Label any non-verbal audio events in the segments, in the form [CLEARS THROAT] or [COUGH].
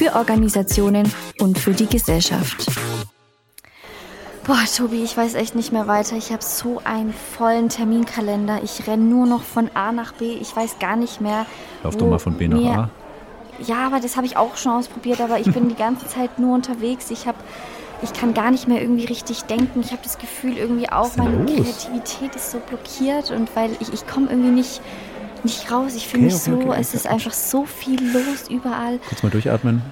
für Organisationen und für die Gesellschaft. Boah, Tobi, ich weiß echt nicht mehr weiter. Ich habe so einen vollen Terminkalender. Ich renne nur noch von A nach B. Ich weiß gar nicht mehr. Lauf doch mal von B nach A. Ja, aber das habe ich auch schon ausprobiert. Aber ich bin die [LAUGHS] ganze Zeit nur unterwegs. Ich habe ich kann gar nicht mehr irgendwie richtig denken. Ich habe das Gefühl irgendwie auch, meine los? Kreativität ist so blockiert und weil ich, ich komme irgendwie nicht, nicht raus. Ich fühle okay, mich okay, so, okay, es ist einfach so viel los überall. Kurz mal durchatmen.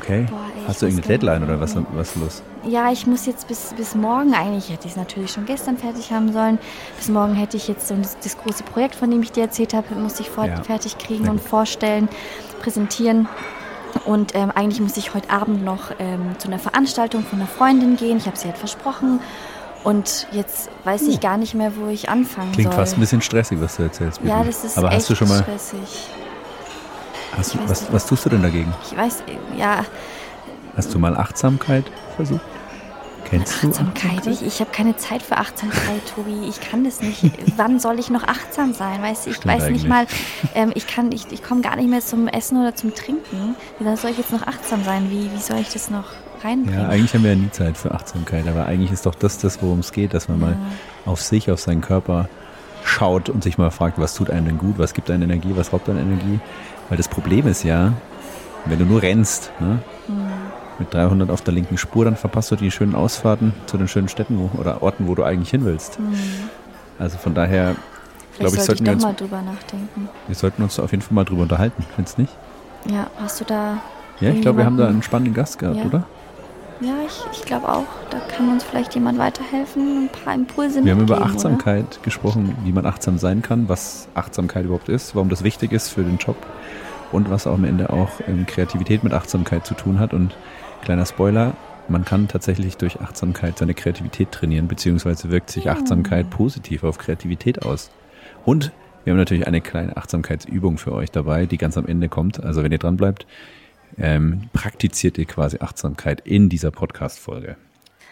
Okay. Boah, ey, Hast du irgendeine Deadline oder was, was los? Ja, ich muss jetzt bis, bis morgen, eigentlich hätte ich es natürlich schon gestern fertig haben sollen. Bis morgen hätte ich jetzt so das, das große Projekt, von dem ich dir erzählt habe, muss ich ja. fertig kriegen und vorstellen, präsentieren. Und ähm, eigentlich muss ich heute Abend noch ähm, zu einer Veranstaltung von einer Freundin gehen. Ich habe sie halt versprochen. Und jetzt weiß ich hm. gar nicht mehr, wo ich anfangen Klingt soll. Klingt fast ein bisschen stressig, was du erzählst. Ja, das ist Aber echt hast du schon mal, stressig. Hast du, was, was tust du denn dagegen? Ich weiß, ja. Hast du mal Achtsamkeit versucht? Kennst du Achtsamkeit? Ich, ich habe keine Zeit für Achtsamkeit, Tobi. Ich kann das nicht. [LAUGHS] Wann soll ich noch achtsam sein? Weißt du, ich Stimmt weiß nicht mal, ähm, ich kann, ich, ich komme gar nicht mehr zum Essen oder zum Trinken. Da soll ich jetzt noch achtsam sein? Wie, wie soll ich das noch reinbringen? Ja, eigentlich haben wir ja nie Zeit für Achtsamkeit, aber eigentlich ist doch das das, worum es geht, dass man ja. mal auf sich, auf seinen Körper schaut und sich mal fragt, was tut einem denn gut, was gibt einem Energie, was raubt einem Energie. Weil das Problem ist ja, wenn du nur rennst, ne, mhm. mit 300 auf der linken Spur, dann verpasst du die schönen Ausfahrten zu den schönen Städten wo, oder Orten, wo du eigentlich hin willst. Mhm. Also von daher, glaube ich, sollten ich wir uns, mal drüber nachdenken. Wir sollten uns auf jeden Fall mal drüber unterhalten, findest du nicht? Ja, hast du da. Ja, ich glaube, wir haben da einen spannenden Gast gehabt, ja. oder? Ja, ich, ich glaube auch. Da kann uns vielleicht jemand weiterhelfen, ein paar Impulse Wir haben über Achtsamkeit oder? gesprochen, wie man achtsam sein kann, was Achtsamkeit überhaupt ist, warum das wichtig ist für den Job und was auch am Ende auch ähm, Kreativität mit Achtsamkeit zu tun hat. Und kleiner Spoiler, man kann tatsächlich durch Achtsamkeit seine Kreativität trainieren, beziehungsweise wirkt sich Achtsamkeit positiv auf Kreativität aus. Und wir haben natürlich eine kleine Achtsamkeitsübung für euch dabei, die ganz am Ende kommt. Also wenn ihr dran bleibt, ähm, praktiziert ihr quasi Achtsamkeit in dieser Podcast-Folge.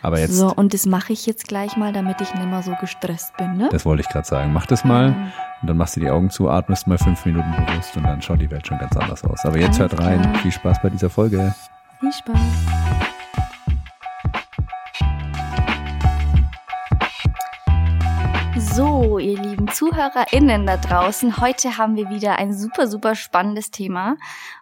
Aber jetzt. So, und das mache ich jetzt gleich mal, damit ich nicht mehr so gestresst bin, ne? Das wollte ich gerade sagen. Mach das mal mhm. und dann machst du die Augen zu, atmest mal fünf Minuten bewusst und dann schaut die Welt schon ganz anders aus. Aber jetzt Alles hört rein. Klar. Viel Spaß bei dieser Folge. Viel Spaß. So, ihr lieben ZuhörerInnen da draußen, heute haben wir wieder ein super, super spannendes Thema.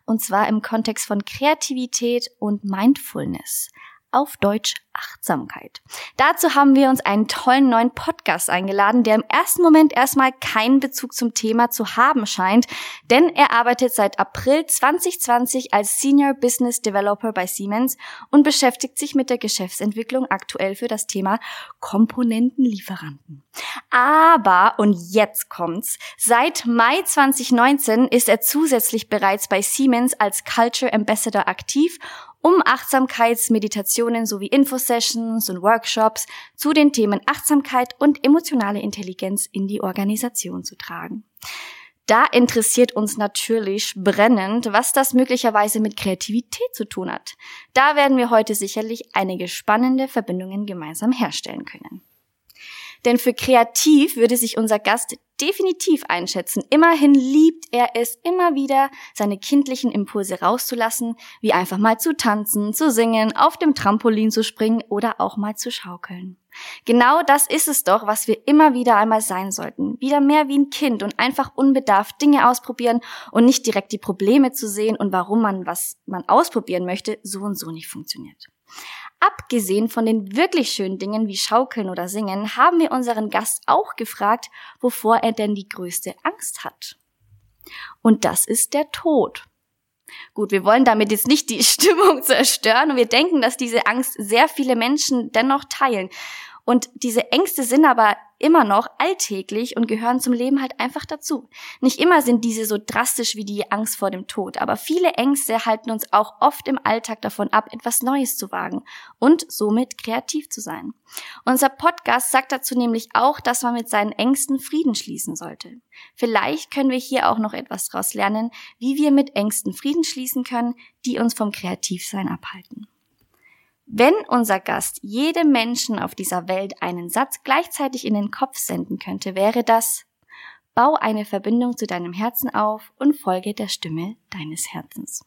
Und zwar im Kontext von Kreativität und Mindfulness auf Deutsch Achtsamkeit. Dazu haben wir uns einen tollen neuen Podcast eingeladen, der im ersten Moment erstmal keinen Bezug zum Thema zu haben scheint, denn er arbeitet seit April 2020 als Senior Business Developer bei Siemens und beschäftigt sich mit der Geschäftsentwicklung aktuell für das Thema Komponentenlieferanten. Aber, und jetzt kommt's, seit Mai 2019 ist er zusätzlich bereits bei Siemens als Culture Ambassador aktiv um Achtsamkeitsmeditationen sowie Infosessions und Workshops zu den Themen Achtsamkeit und emotionale Intelligenz in die Organisation zu tragen. Da interessiert uns natürlich brennend, was das möglicherweise mit Kreativität zu tun hat. Da werden wir heute sicherlich einige spannende Verbindungen gemeinsam herstellen können. Denn für kreativ würde sich unser Gast definitiv einschätzen. Immerhin liebt er es immer wieder, seine kindlichen Impulse rauszulassen, wie einfach mal zu tanzen, zu singen, auf dem Trampolin zu springen oder auch mal zu schaukeln. Genau das ist es doch, was wir immer wieder einmal sein sollten. Wieder mehr wie ein Kind und einfach unbedarft Dinge ausprobieren und nicht direkt die Probleme zu sehen und warum man, was man ausprobieren möchte, so und so nicht funktioniert. Abgesehen von den wirklich schönen Dingen wie Schaukeln oder Singen, haben wir unseren Gast auch gefragt, wovor er denn die größte Angst hat. Und das ist der Tod. Gut, wir wollen damit jetzt nicht die [LAUGHS] Stimmung zerstören und wir denken, dass diese Angst sehr viele Menschen dennoch teilen. Und diese Ängste sind aber immer noch alltäglich und gehören zum Leben halt einfach dazu. Nicht immer sind diese so drastisch wie die Angst vor dem Tod, aber viele Ängste halten uns auch oft im Alltag davon ab, etwas Neues zu wagen und somit kreativ zu sein. Unser Podcast sagt dazu nämlich auch, dass man mit seinen Ängsten Frieden schließen sollte. Vielleicht können wir hier auch noch etwas daraus lernen, wie wir mit Ängsten Frieden schließen können, die uns vom Kreativsein abhalten. Wenn unser Gast jedem Menschen auf dieser Welt einen Satz gleichzeitig in den Kopf senden könnte, wäre das Bau eine Verbindung zu deinem Herzen auf und folge der Stimme deines Herzens.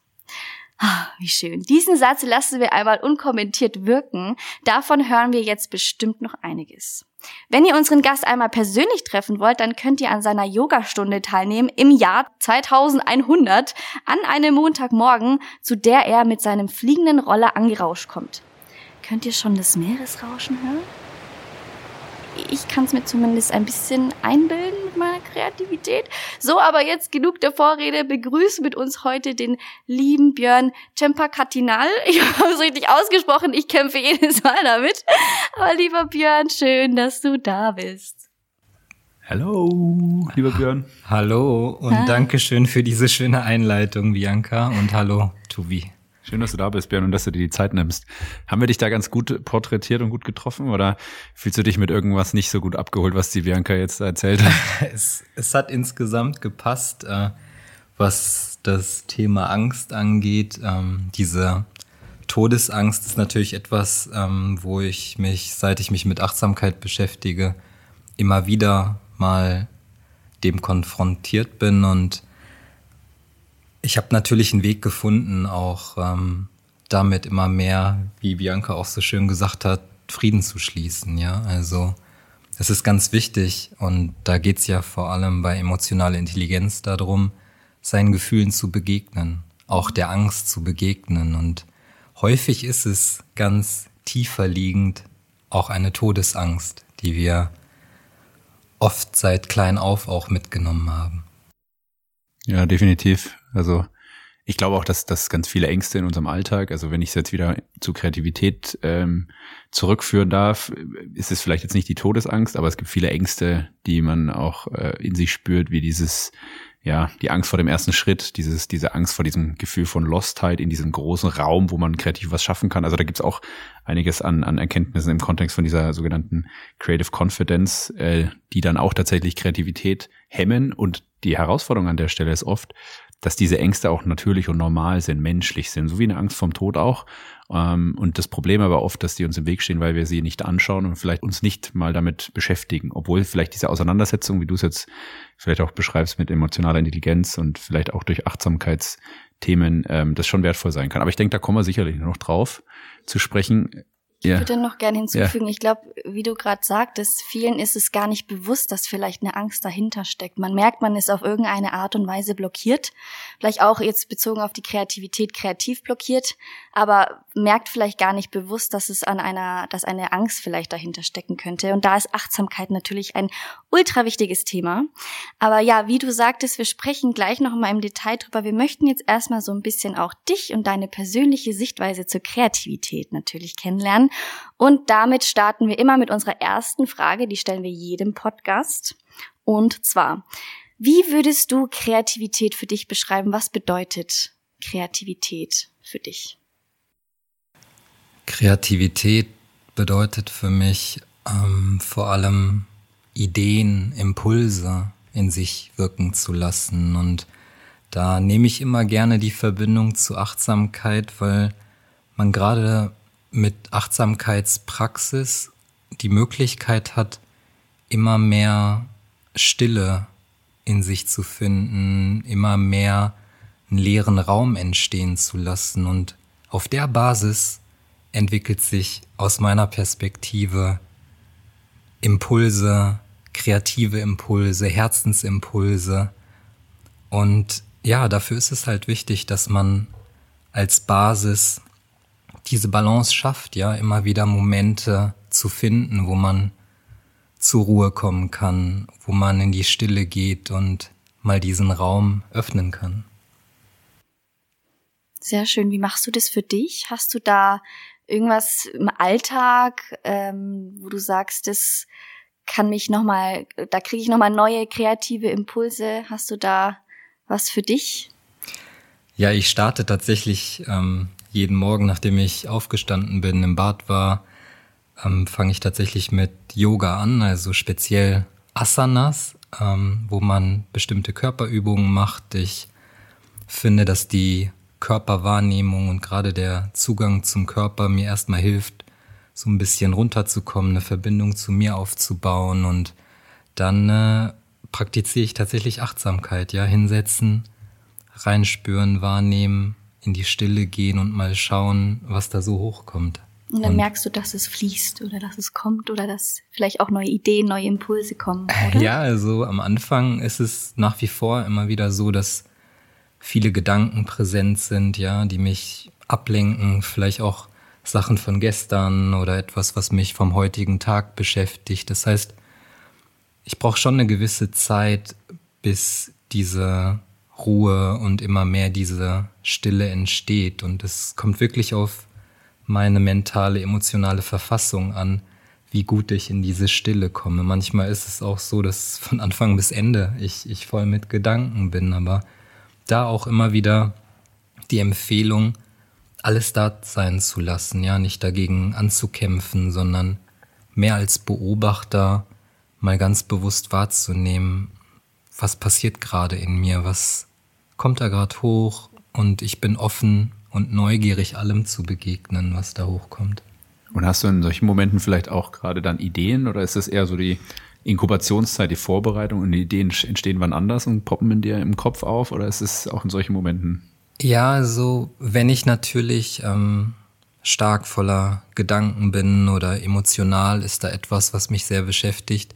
Ah, wie schön. Diesen Satz lassen wir einmal unkommentiert wirken. Davon hören wir jetzt bestimmt noch einiges. Wenn ihr unseren Gast einmal persönlich treffen wollt, dann könnt ihr an seiner Yogastunde teilnehmen im Jahr 2100 an einem Montagmorgen, zu der er mit seinem fliegenden Roller angerauscht kommt. Könnt ihr schon das Meeresrauschen hören? Ich kann es mir zumindest ein bisschen einbilden mit meiner Kreativität. So, aber jetzt genug der Vorrede. Begrüße mit uns heute den lieben Björn Cempakatinal. [LAUGHS] Ich habe es richtig ausgesprochen. Ich kämpfe jedes Mal damit. Aber lieber Björn, schön, dass du da bist. Hallo, lieber Björn. Hallo und ah. danke schön für diese schöne Einleitung, Bianca. Und hallo, Tuvi. Schön, dass du da bist, Björn, und dass du dir die Zeit nimmst. Haben wir dich da ganz gut porträtiert und gut getroffen oder fühlst du dich mit irgendwas nicht so gut abgeholt, was die Bianca jetzt erzählt hat? [LAUGHS] es, es hat insgesamt gepasst, äh, was das Thema Angst angeht. Ähm, diese Todesangst ist natürlich etwas, ähm, wo ich mich, seit ich mich mit Achtsamkeit beschäftige, immer wieder mal dem konfrontiert bin und ich habe natürlich einen Weg gefunden, auch ähm, damit immer mehr, wie Bianca auch so schön gesagt hat, Frieden zu schließen. Ja, also es ist ganz wichtig und da geht's ja vor allem bei emotionaler Intelligenz darum, seinen Gefühlen zu begegnen, auch der Angst zu begegnen. Und häufig ist es ganz tiefer liegend auch eine Todesangst, die wir oft seit klein auf auch mitgenommen haben. Ja, definitiv. Also ich glaube auch, dass das ganz viele Ängste in unserem Alltag, also wenn ich es jetzt wieder zu Kreativität ähm, zurückführen darf, ist es vielleicht jetzt nicht die Todesangst, aber es gibt viele Ängste, die man auch äh, in sich spürt, wie dieses, ja, die Angst vor dem ersten Schritt, dieses, diese Angst vor diesem Gefühl von Lostheit in diesem großen Raum, wo man kreativ was schaffen kann. Also da gibt's auch einiges an, an Erkenntnissen im Kontext von dieser sogenannten Creative Confidence, äh, die dann auch tatsächlich Kreativität hemmen und die Herausforderung an der Stelle ist oft, dass diese Ängste auch natürlich und normal sind, menschlich sind, so wie eine Angst vom Tod auch. Ähm, und das Problem aber oft, dass die uns im Weg stehen, weil wir sie nicht anschauen und vielleicht uns nicht mal damit beschäftigen, obwohl vielleicht diese Auseinandersetzung, wie du es jetzt vielleicht auch beschreibst, mit emotionaler Intelligenz und vielleicht auch durch Achtsamkeitsthemen, ähm, das schon wertvoll sein kann. Aber ich denke, da kommen wir sicherlich noch drauf zu sprechen. Ja. Ich würde noch gerne hinzufügen, ja. ich glaube, wie du gerade sagtest, vielen ist es gar nicht bewusst, dass vielleicht eine Angst dahinter steckt. Man merkt, man ist auf irgendeine Art und Weise blockiert, vielleicht auch jetzt bezogen auf die Kreativität kreativ blockiert, aber merkt vielleicht gar nicht bewusst, dass es an einer, dass eine Angst vielleicht dahinter stecken könnte. Und da ist Achtsamkeit natürlich ein ultra wichtiges Thema. Aber ja, wie du sagtest, wir sprechen gleich noch mal im Detail drüber. Wir möchten jetzt erstmal so ein bisschen auch dich und deine persönliche Sichtweise zur Kreativität natürlich kennenlernen. Und damit starten wir immer mit unserer ersten Frage, die stellen wir jedem Podcast. Und zwar, wie würdest du Kreativität für dich beschreiben? Was bedeutet Kreativität für dich? Kreativität bedeutet für mich ähm, vor allem Ideen, Impulse in sich wirken zu lassen. Und da nehme ich immer gerne die Verbindung zu Achtsamkeit, weil man gerade mit Achtsamkeitspraxis die Möglichkeit hat, immer mehr Stille in sich zu finden, immer mehr einen leeren Raum entstehen zu lassen. Und auf der Basis entwickelt sich aus meiner Perspektive Impulse, kreative Impulse, Herzensimpulse. Und ja, dafür ist es halt wichtig, dass man als Basis diese Balance schafft, ja, immer wieder Momente zu finden, wo man zur Ruhe kommen kann, wo man in die Stille geht und mal diesen Raum öffnen kann. Sehr schön. Wie machst du das für dich? Hast du da irgendwas im Alltag, ähm, wo du sagst, das kann mich nochmal, da kriege ich nochmal neue kreative Impulse. Hast du da was für dich? Ja, ich starte tatsächlich ähm, jeden Morgen, nachdem ich aufgestanden bin, im Bad war, ähm, fange ich tatsächlich mit Yoga an, also speziell Asanas, ähm, wo man bestimmte Körperübungen macht. Ich finde, dass die Körperwahrnehmung und gerade der Zugang zum Körper mir erstmal hilft, so ein bisschen runterzukommen, eine Verbindung zu mir aufzubauen und dann äh, praktiziere ich tatsächlich Achtsamkeit, ja, hinsetzen, reinspüren, wahrnehmen, in die Stille gehen und mal schauen, was da so hochkommt. Und dann und, merkst du, dass es fließt oder dass es kommt oder dass vielleicht auch neue Ideen, neue Impulse kommen. Oder? Ja, also am Anfang ist es nach wie vor immer wieder so, dass viele Gedanken präsent sind, ja, die mich ablenken, vielleicht auch Sachen von gestern oder etwas, was mich vom heutigen Tag beschäftigt. Das heißt, ich brauche schon eine gewisse Zeit, bis diese Ruhe und immer mehr diese Stille entsteht. Und es kommt wirklich auf meine mentale, emotionale Verfassung an, wie gut ich in diese Stille komme. Manchmal ist es auch so, dass von Anfang bis Ende ich, ich voll mit Gedanken bin, aber da auch immer wieder die Empfehlung, alles da sein zu lassen, ja, nicht dagegen anzukämpfen, sondern mehr als Beobachter mal ganz bewusst wahrzunehmen, was passiert gerade in mir, was kommt da gerade hoch und ich bin offen und neugierig allem zu begegnen, was da hochkommt. Und hast du in solchen Momenten vielleicht auch gerade dann Ideen oder ist es eher so die Inkubationszeit, die Vorbereitung und die Ideen entstehen wann anders und poppen in dir im Kopf auf oder ist es auch in solchen Momenten? Ja, also wenn ich natürlich ähm, stark voller Gedanken bin oder emotional ist da etwas, was mich sehr beschäftigt,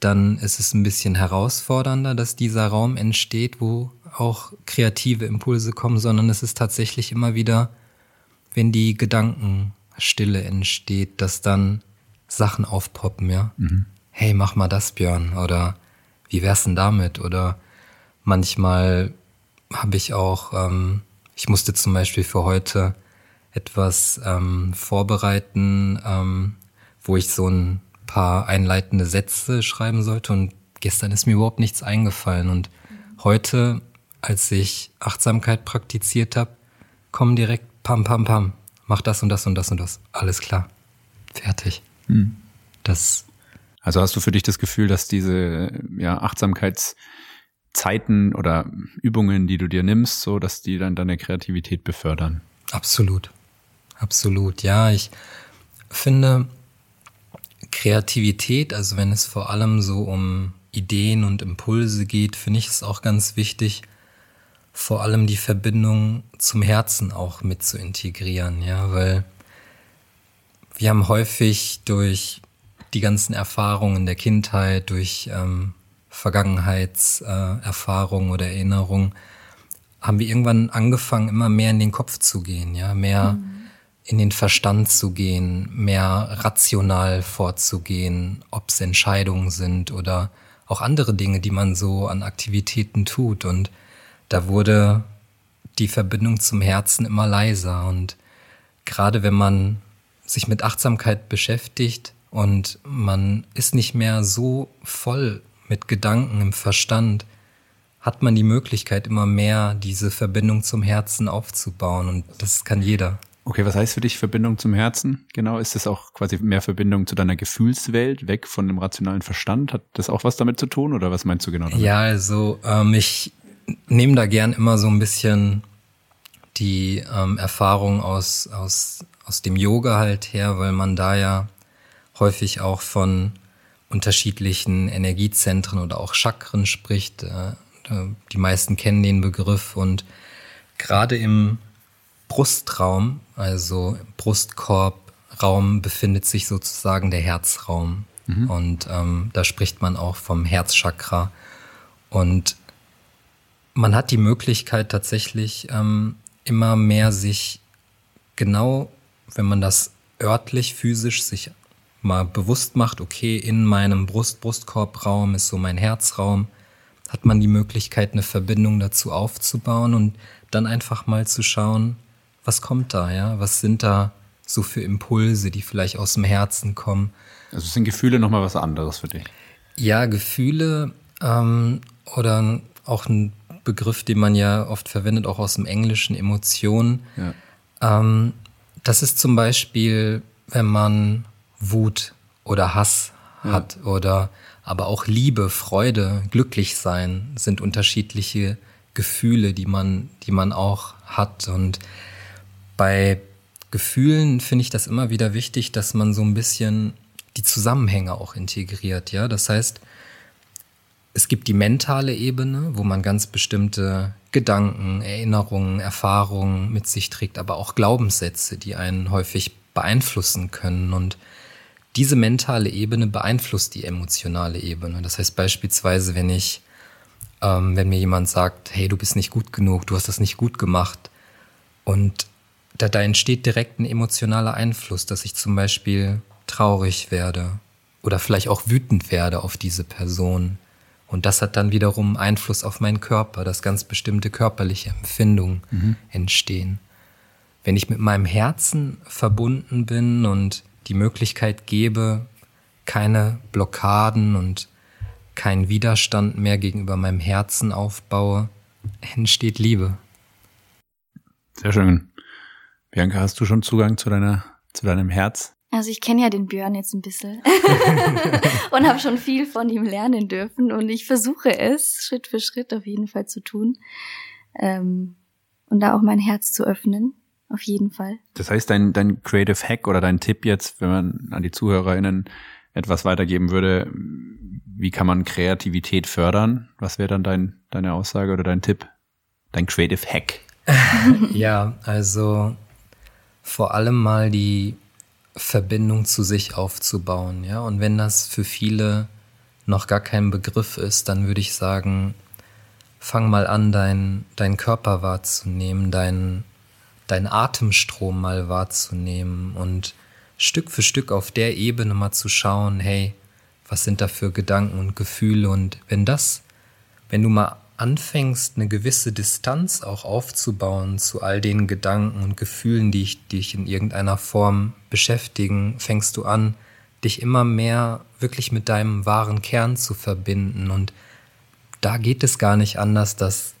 dann ist es ein bisschen herausfordernder, dass dieser Raum entsteht, wo auch kreative Impulse kommen, sondern es ist tatsächlich immer wieder, wenn die Gedankenstille entsteht, dass dann Sachen aufpoppen, ja. Mhm hey, mach mal das, Björn, oder wie wär's denn damit? Oder manchmal habe ich auch, ähm, ich musste zum Beispiel für heute etwas ähm, vorbereiten, ähm, wo ich so ein paar einleitende Sätze schreiben sollte und gestern ist mir überhaupt nichts eingefallen und heute, als ich Achtsamkeit praktiziert habe, kommen direkt pam pam pam, mach das und das und das und das, alles klar, fertig. Hm. Das also hast du für dich das Gefühl, dass diese ja, Achtsamkeitszeiten oder Übungen, die du dir nimmst, so, dass die dann deine Kreativität befördern? Absolut. Absolut. Ja, ich finde Kreativität, also wenn es vor allem so um Ideen und Impulse geht, finde ich es auch ganz wichtig, vor allem die Verbindung zum Herzen auch mit zu integrieren, ja, weil wir haben häufig durch die ganzen Erfahrungen der Kindheit, durch ähm, Vergangenheitserfahrungen äh, oder Erinnerungen, haben wir irgendwann angefangen, immer mehr in den Kopf zu gehen, ja, mehr mhm. In den Verstand zu gehen, mehr rational vorzugehen, ob es Entscheidungen sind oder auch andere Dinge, die man so an Aktivitäten tut. Und da wurde die Verbindung zum Herzen immer leiser. Und gerade wenn man sich mit Achtsamkeit beschäftigt, und man ist nicht mehr so voll mit Gedanken im Verstand, hat man die Möglichkeit, immer mehr diese Verbindung zum Herzen aufzubauen. Und das kann jeder. Okay, was heißt für dich Verbindung zum Herzen? Genau, ist das auch quasi mehr Verbindung zu deiner Gefühlswelt, weg von dem rationalen Verstand? Hat das auch was damit zu tun oder was meinst du genau damit? Ja, also ähm, ich nehme da gern immer so ein bisschen die ähm, Erfahrung aus, aus, aus dem Yoga halt her, weil man da ja häufig auch von unterschiedlichen Energiezentren oder auch Chakren spricht. Äh, die meisten kennen den Begriff und gerade im Brustraum, also Brustkorbraum, befindet sich sozusagen der Herzraum. Mhm. Und ähm, da spricht man auch vom Herzchakra. Und man hat die Möglichkeit tatsächlich ähm, immer mehr sich genau, wenn man das örtlich, physisch sich mal bewusst macht, okay, in meinem Brust-Brustkorbraum ist so mein Herzraum, hat man die Möglichkeit, eine Verbindung dazu aufzubauen und dann einfach mal zu schauen, was kommt da, ja? Was sind da so für Impulse, die vielleicht aus dem Herzen kommen. Also sind Gefühle nochmal was anderes für dich? Ja, Gefühle ähm, oder auch ein Begriff, den man ja oft verwendet, auch aus dem Englischen, Emotionen. Ja. Ähm, das ist zum Beispiel, wenn man Wut oder Hass ja. hat oder aber auch Liebe, Freude, glücklich sein sind unterschiedliche Gefühle, die man, die man auch hat. Und bei Gefühlen finde ich das immer wieder wichtig, dass man so ein bisschen die Zusammenhänge auch integriert. Ja, das heißt, es gibt die mentale Ebene, wo man ganz bestimmte Gedanken, Erinnerungen, Erfahrungen mit sich trägt, aber auch Glaubenssätze, die einen häufig beeinflussen können. Und diese mentale Ebene beeinflusst die emotionale Ebene. Das heißt beispielsweise, wenn ich, ähm, wenn mir jemand sagt, hey, du bist nicht gut genug, du hast das nicht gut gemacht, und da, da entsteht direkt ein emotionaler Einfluss, dass ich zum Beispiel traurig werde oder vielleicht auch wütend werde auf diese Person. Und das hat dann wiederum Einfluss auf meinen Körper, dass ganz bestimmte körperliche Empfindungen mhm. entstehen. Wenn ich mit meinem Herzen verbunden bin und die Möglichkeit gebe, keine Blockaden und keinen Widerstand mehr gegenüber meinem Herzen aufbaue, entsteht Liebe. Sehr schön. Bianca, hast du schon Zugang zu deiner, zu deinem Herz? Also ich kenne ja den Björn jetzt ein bisschen [LAUGHS] und habe schon viel von ihm lernen dürfen und ich versuche es Schritt für Schritt auf jeden Fall zu tun ähm, und da auch mein Herz zu öffnen auf jeden Fall. Das heißt, dein, dein Creative Hack oder dein Tipp jetzt, wenn man an die ZuhörerInnen etwas weitergeben würde, wie kann man Kreativität fördern? Was wäre dann dein, deine Aussage oder dein Tipp? Dein Creative Hack? [LAUGHS] ja, also vor allem mal die Verbindung zu sich aufzubauen, ja. Und wenn das für viele noch gar kein Begriff ist, dann würde ich sagen, fang mal an, deinen dein Körper wahrzunehmen, deinen deinen Atemstrom mal wahrzunehmen und Stück für Stück auf der Ebene mal zu schauen, hey, was sind da für Gedanken und Gefühle und wenn das, wenn du mal anfängst, eine gewisse Distanz auch aufzubauen zu all den Gedanken und Gefühlen, die dich, in irgendeiner Form beschäftigen, fängst du an, dich immer mehr wirklich mit deinem wahren Kern zu verbinden. Und da geht es gar nicht anders, dass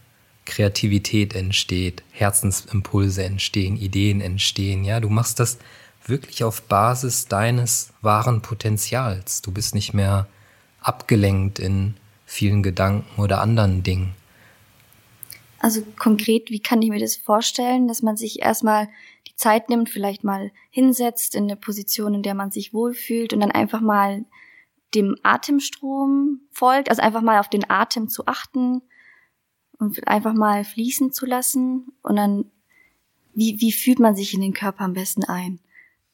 Kreativität entsteht, Herzensimpulse entstehen, Ideen entstehen. Ja, du machst das wirklich auf Basis deines wahren Potenzials. Du bist nicht mehr abgelenkt in vielen Gedanken oder anderen Dingen. Also konkret, wie kann ich mir das vorstellen, dass man sich erstmal die Zeit nimmt, vielleicht mal hinsetzt in eine Position, in der man sich wohlfühlt und dann einfach mal dem Atemstrom folgt, also einfach mal auf den Atem zu achten, und einfach mal fließen zu lassen und dann, wie, wie fühlt man sich in den Körper am besten ein?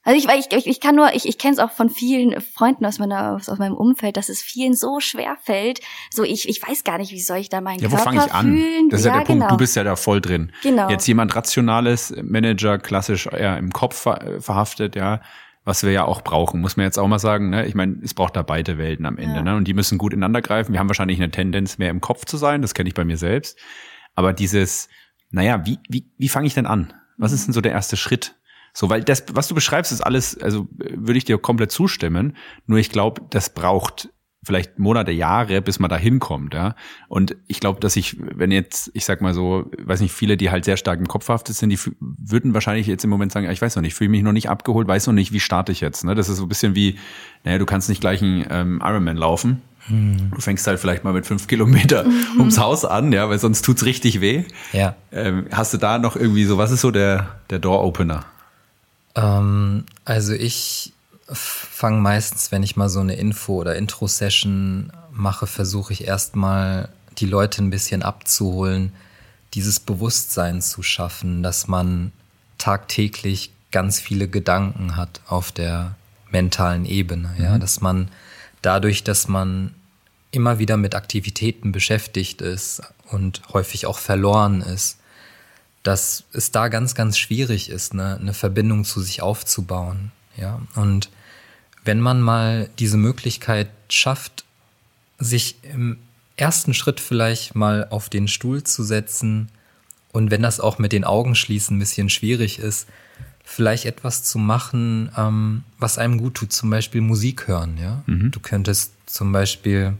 Also ich, ich, ich kann nur, ich, ich kenne es auch von vielen Freunden aus meiner aus, meinem Umfeld, dass es vielen so schwer fällt. So ich, ich weiß gar nicht, wie soll ich da meinen ja, Körper fühlen. Ja, wo fange ich an? Das ist ja, ja der genau. Punkt. Du bist ja da voll drin. Genau. Jetzt jemand rationales Manager, klassisch eher im Kopf verhaftet, ja was wir ja auch brauchen, muss man jetzt auch mal sagen. Ne? Ich meine, es braucht da beide Welten am Ende. Ja. Ne? Und die müssen gut ineinander greifen. Wir haben wahrscheinlich eine Tendenz, mehr im Kopf zu sein. Das kenne ich bei mir selbst. Aber dieses, naja, wie, wie, wie fange ich denn an? Was ist denn so der erste Schritt? So, weil das, was du beschreibst, ist alles, also würde ich dir komplett zustimmen. Nur ich glaube, das braucht vielleicht Monate, Jahre, bis man da hinkommt, ja. Und ich glaube, dass ich, wenn jetzt, ich sag mal so, weiß nicht, viele, die halt sehr stark im Kopf verhaftet sind, die würden wahrscheinlich jetzt im Moment sagen, ich weiß noch nicht, fühle mich noch nicht abgeholt, weiß noch nicht, wie starte ich jetzt. Ne? Das ist so ein bisschen wie, naja, du kannst nicht gleich einen ähm, Ironman laufen. Hm. Du fängst halt vielleicht mal mit fünf Kilometer mhm. ums Haus an, ja, weil sonst tut's richtig weh. Ja. Ähm, hast du da noch irgendwie so, was ist so der, der Door-Opener? Ähm, also ich fange meistens, wenn ich mal so eine Info- oder Intro-Session mache, versuche ich erstmal die Leute ein bisschen abzuholen, dieses Bewusstsein zu schaffen, dass man tagtäglich ganz viele Gedanken hat auf der mentalen Ebene, mhm. ja, dass man dadurch, dass man immer wieder mit Aktivitäten beschäftigt ist und häufig auch verloren ist, dass es da ganz, ganz schwierig ist, eine, eine Verbindung zu sich aufzubauen. Ja, und wenn man mal diese Möglichkeit schafft, sich im ersten Schritt vielleicht mal auf den Stuhl zu setzen und wenn das auch mit den Augen schließen ein bisschen schwierig ist, vielleicht etwas zu machen, ähm, was einem gut tut, zum Beispiel Musik hören. Ja, mhm. du könntest zum Beispiel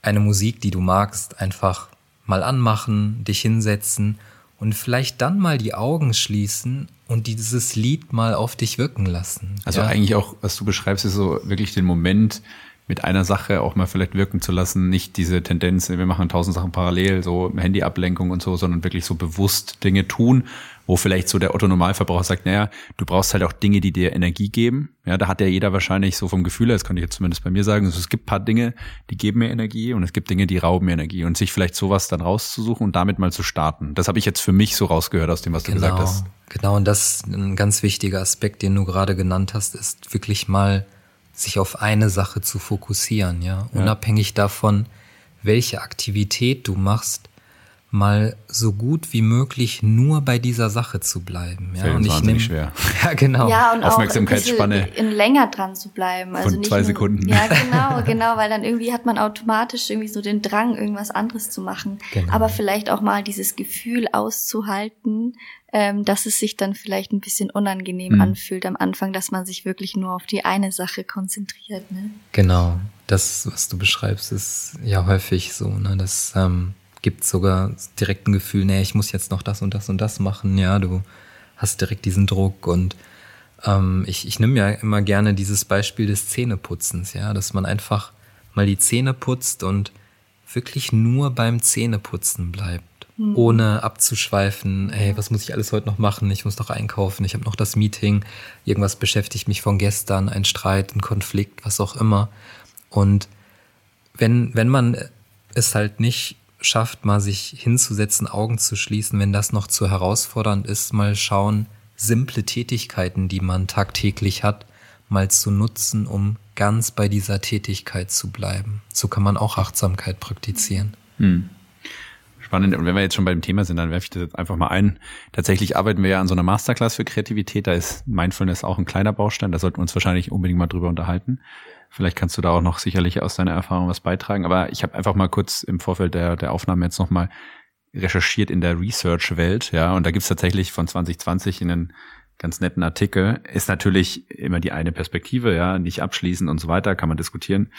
eine Musik, die du magst, einfach mal anmachen, dich hinsetzen und vielleicht dann mal die Augen schließen und dieses Lied mal auf dich wirken lassen. Also ja? eigentlich auch, was du beschreibst, ist so wirklich den Moment, mit einer Sache auch mal vielleicht wirken zu lassen, nicht diese Tendenz, wir machen tausend Sachen parallel, so Handyablenkung und so, sondern wirklich so bewusst Dinge tun, wo vielleicht so der Otto Normalverbraucher sagt, naja, du brauchst halt auch Dinge, die dir Energie geben. Ja, da hat ja jeder wahrscheinlich so vom Gefühl, das kann ich jetzt zumindest bei mir sagen, also es gibt paar Dinge, die geben mir Energie und es gibt Dinge, die rauben mir Energie und sich vielleicht sowas dann rauszusuchen und damit mal zu starten. Das habe ich jetzt für mich so rausgehört aus dem, was genau, du gesagt hast. Genau, und das ein ganz wichtiger Aspekt, den du gerade genannt hast, ist wirklich mal sich auf eine Sache zu fokussieren, ja. Unabhängig davon, welche Aktivität du machst, mal so gut wie möglich nur bei dieser Sache zu bleiben. Ja, Fällt und ich nehme schwer. [LAUGHS] Ja, genau. Ja, und Aufmerksamkeitsspanne in länger dran zu bleiben. Also von zwei nur, Sekunden. Ja, [LAUGHS] genau, genau, weil dann irgendwie hat man automatisch irgendwie so den Drang, irgendwas anderes zu machen. Genau. Aber vielleicht auch mal dieses Gefühl auszuhalten, ähm, dass es sich dann vielleicht ein bisschen unangenehm mhm. anfühlt am Anfang, dass man sich wirklich nur auf die eine Sache konzentriert. Ne? Genau, das, was du beschreibst, ist ja häufig so, ne? Das ähm, gibt sogar direkt ein Gefühl, nee, ich muss jetzt noch das und das und das machen. Ja, du hast direkt diesen Druck und ähm, ich, ich nehme ja immer gerne dieses Beispiel des Zähneputzens, ja, dass man einfach mal die Zähne putzt und wirklich nur beim Zähneputzen bleibt mhm. ohne abzuschweifen, ey, was muss ich alles heute noch machen? Ich muss noch einkaufen, ich habe noch das Meeting, irgendwas beschäftigt mich von gestern, ein Streit, ein Konflikt, was auch immer. Und wenn, wenn man es halt nicht schafft, mal sich hinzusetzen, Augen zu schließen, wenn das noch zu herausfordernd ist, mal schauen, simple Tätigkeiten, die man tagtäglich hat, mal zu nutzen, um ganz bei dieser Tätigkeit zu bleiben. So kann man auch Achtsamkeit praktizieren. Hm. Spannend. Und wenn wir jetzt schon beim Thema sind, dann werfe ich das jetzt einfach mal ein. Tatsächlich arbeiten wir ja an so einer Masterclass für Kreativität. Da ist Mindfulness auch ein kleiner Baustein. Da sollten wir uns wahrscheinlich unbedingt mal drüber unterhalten. Vielleicht kannst du da auch noch sicherlich aus deiner Erfahrung was beitragen. Aber ich habe einfach mal kurz im Vorfeld der, der Aufnahme jetzt nochmal recherchiert in der Research-Welt. Ja, und da gibt's tatsächlich von 2020 einen ganz netten Artikel. Ist natürlich immer die eine Perspektive, ja, nicht abschließen und so weiter, kann man diskutieren.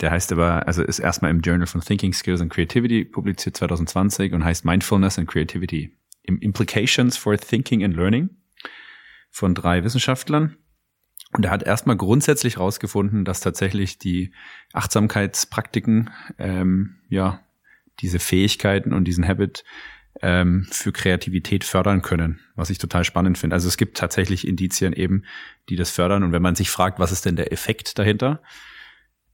Der heißt aber, also ist erstmal im Journal von Thinking Skills and Creativity publiziert 2020 und heißt Mindfulness and Creativity. Implications for Thinking and Learning von drei Wissenschaftlern. Und er hat erstmal grundsätzlich herausgefunden, dass tatsächlich die Achtsamkeitspraktiken, ähm, ja, diese Fähigkeiten und diesen Habit ähm, für Kreativität fördern können, was ich total spannend finde. Also es gibt tatsächlich Indizien eben, die das fördern. Und wenn man sich fragt, was ist denn der Effekt dahinter,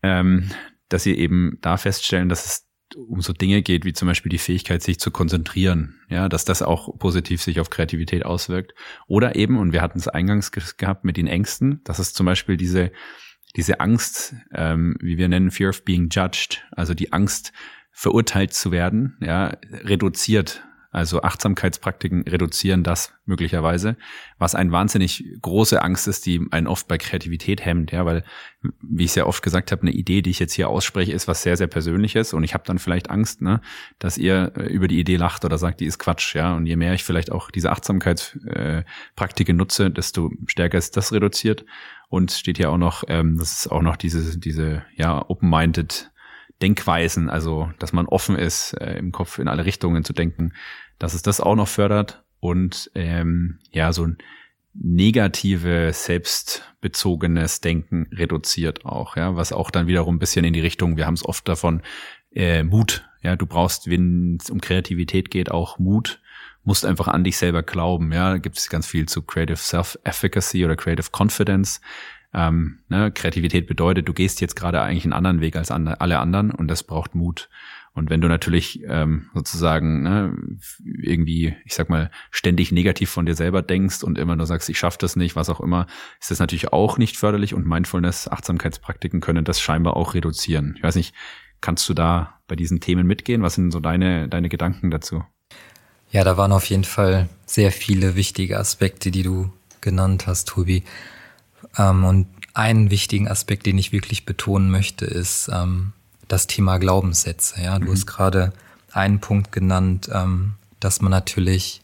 ähm, dass sie eben da feststellen, dass es um so Dinge geht, wie zum Beispiel die Fähigkeit, sich zu konzentrieren, ja, dass das auch positiv sich auf Kreativität auswirkt. Oder eben, und wir hatten es eingangs gehabt mit den Ängsten, dass es zum Beispiel diese, diese Angst, ähm, wie wir nennen, Fear of Being Judged, also die Angst, verurteilt zu werden, ja, reduziert also Achtsamkeitspraktiken reduzieren das möglicherweise, was eine wahnsinnig große Angst ist, die einen oft bei Kreativität hemmt, ja, weil, wie ich sehr oft gesagt habe, eine Idee, die ich jetzt hier ausspreche, ist was sehr, sehr Persönliches und ich habe dann vielleicht Angst, ne, dass ihr äh, über die Idee lacht oder sagt, die ist Quatsch, ja. Und je mehr ich vielleicht auch diese Achtsamkeitspraktiken nutze, desto stärker ist das reduziert. Und steht hier auch noch, ähm, das ist auch noch diese, diese, ja, open-minded Denkweisen, also dass man offen ist, äh, im Kopf in alle Richtungen zu denken, dass es das auch noch fördert und ähm, ja, so ein negative, selbstbezogenes Denken reduziert auch, ja, was auch dann wiederum ein bisschen in die Richtung, wir haben es oft davon, äh, Mut, ja, du brauchst, wenn es um Kreativität geht, auch Mut, musst einfach an dich selber glauben, ja, da gibt es ganz viel zu Creative Self-Efficacy oder Creative Confidence, ähm, ne, Kreativität bedeutet, du gehst jetzt gerade eigentlich einen anderen Weg als alle anderen und das braucht Mut. Und wenn du natürlich ähm, sozusagen ne, irgendwie, ich sag mal, ständig negativ von dir selber denkst und immer nur sagst, ich schaffe das nicht, was auch immer, ist das natürlich auch nicht förderlich und Mindfulness, Achtsamkeitspraktiken können das scheinbar auch reduzieren. Ich weiß nicht, kannst du da bei diesen Themen mitgehen? Was sind so deine, deine Gedanken dazu? Ja, da waren auf jeden Fall sehr viele wichtige Aspekte, die du genannt hast, Tobi. Ähm, und einen wichtigen Aspekt, den ich wirklich betonen möchte, ist ähm, das Thema Glaubenssätze. Ja, du mhm. hast gerade einen Punkt genannt, ähm, dass man natürlich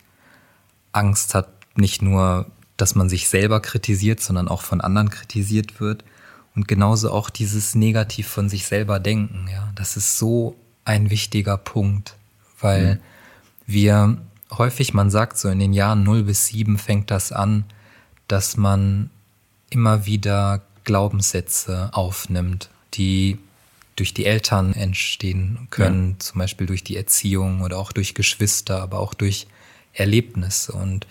Angst hat, nicht nur dass man sich selber kritisiert, sondern auch von anderen kritisiert wird. Und genauso auch dieses Negativ von sich selber denken, ja. Das ist so ein wichtiger Punkt, weil mhm. wir häufig, man sagt so in den Jahren 0 bis 7 fängt das an, dass man immer wieder Glaubenssätze aufnimmt, die durch die Eltern entstehen können, ja. zum Beispiel durch die Erziehung oder auch durch Geschwister, aber auch durch Erlebnisse. Und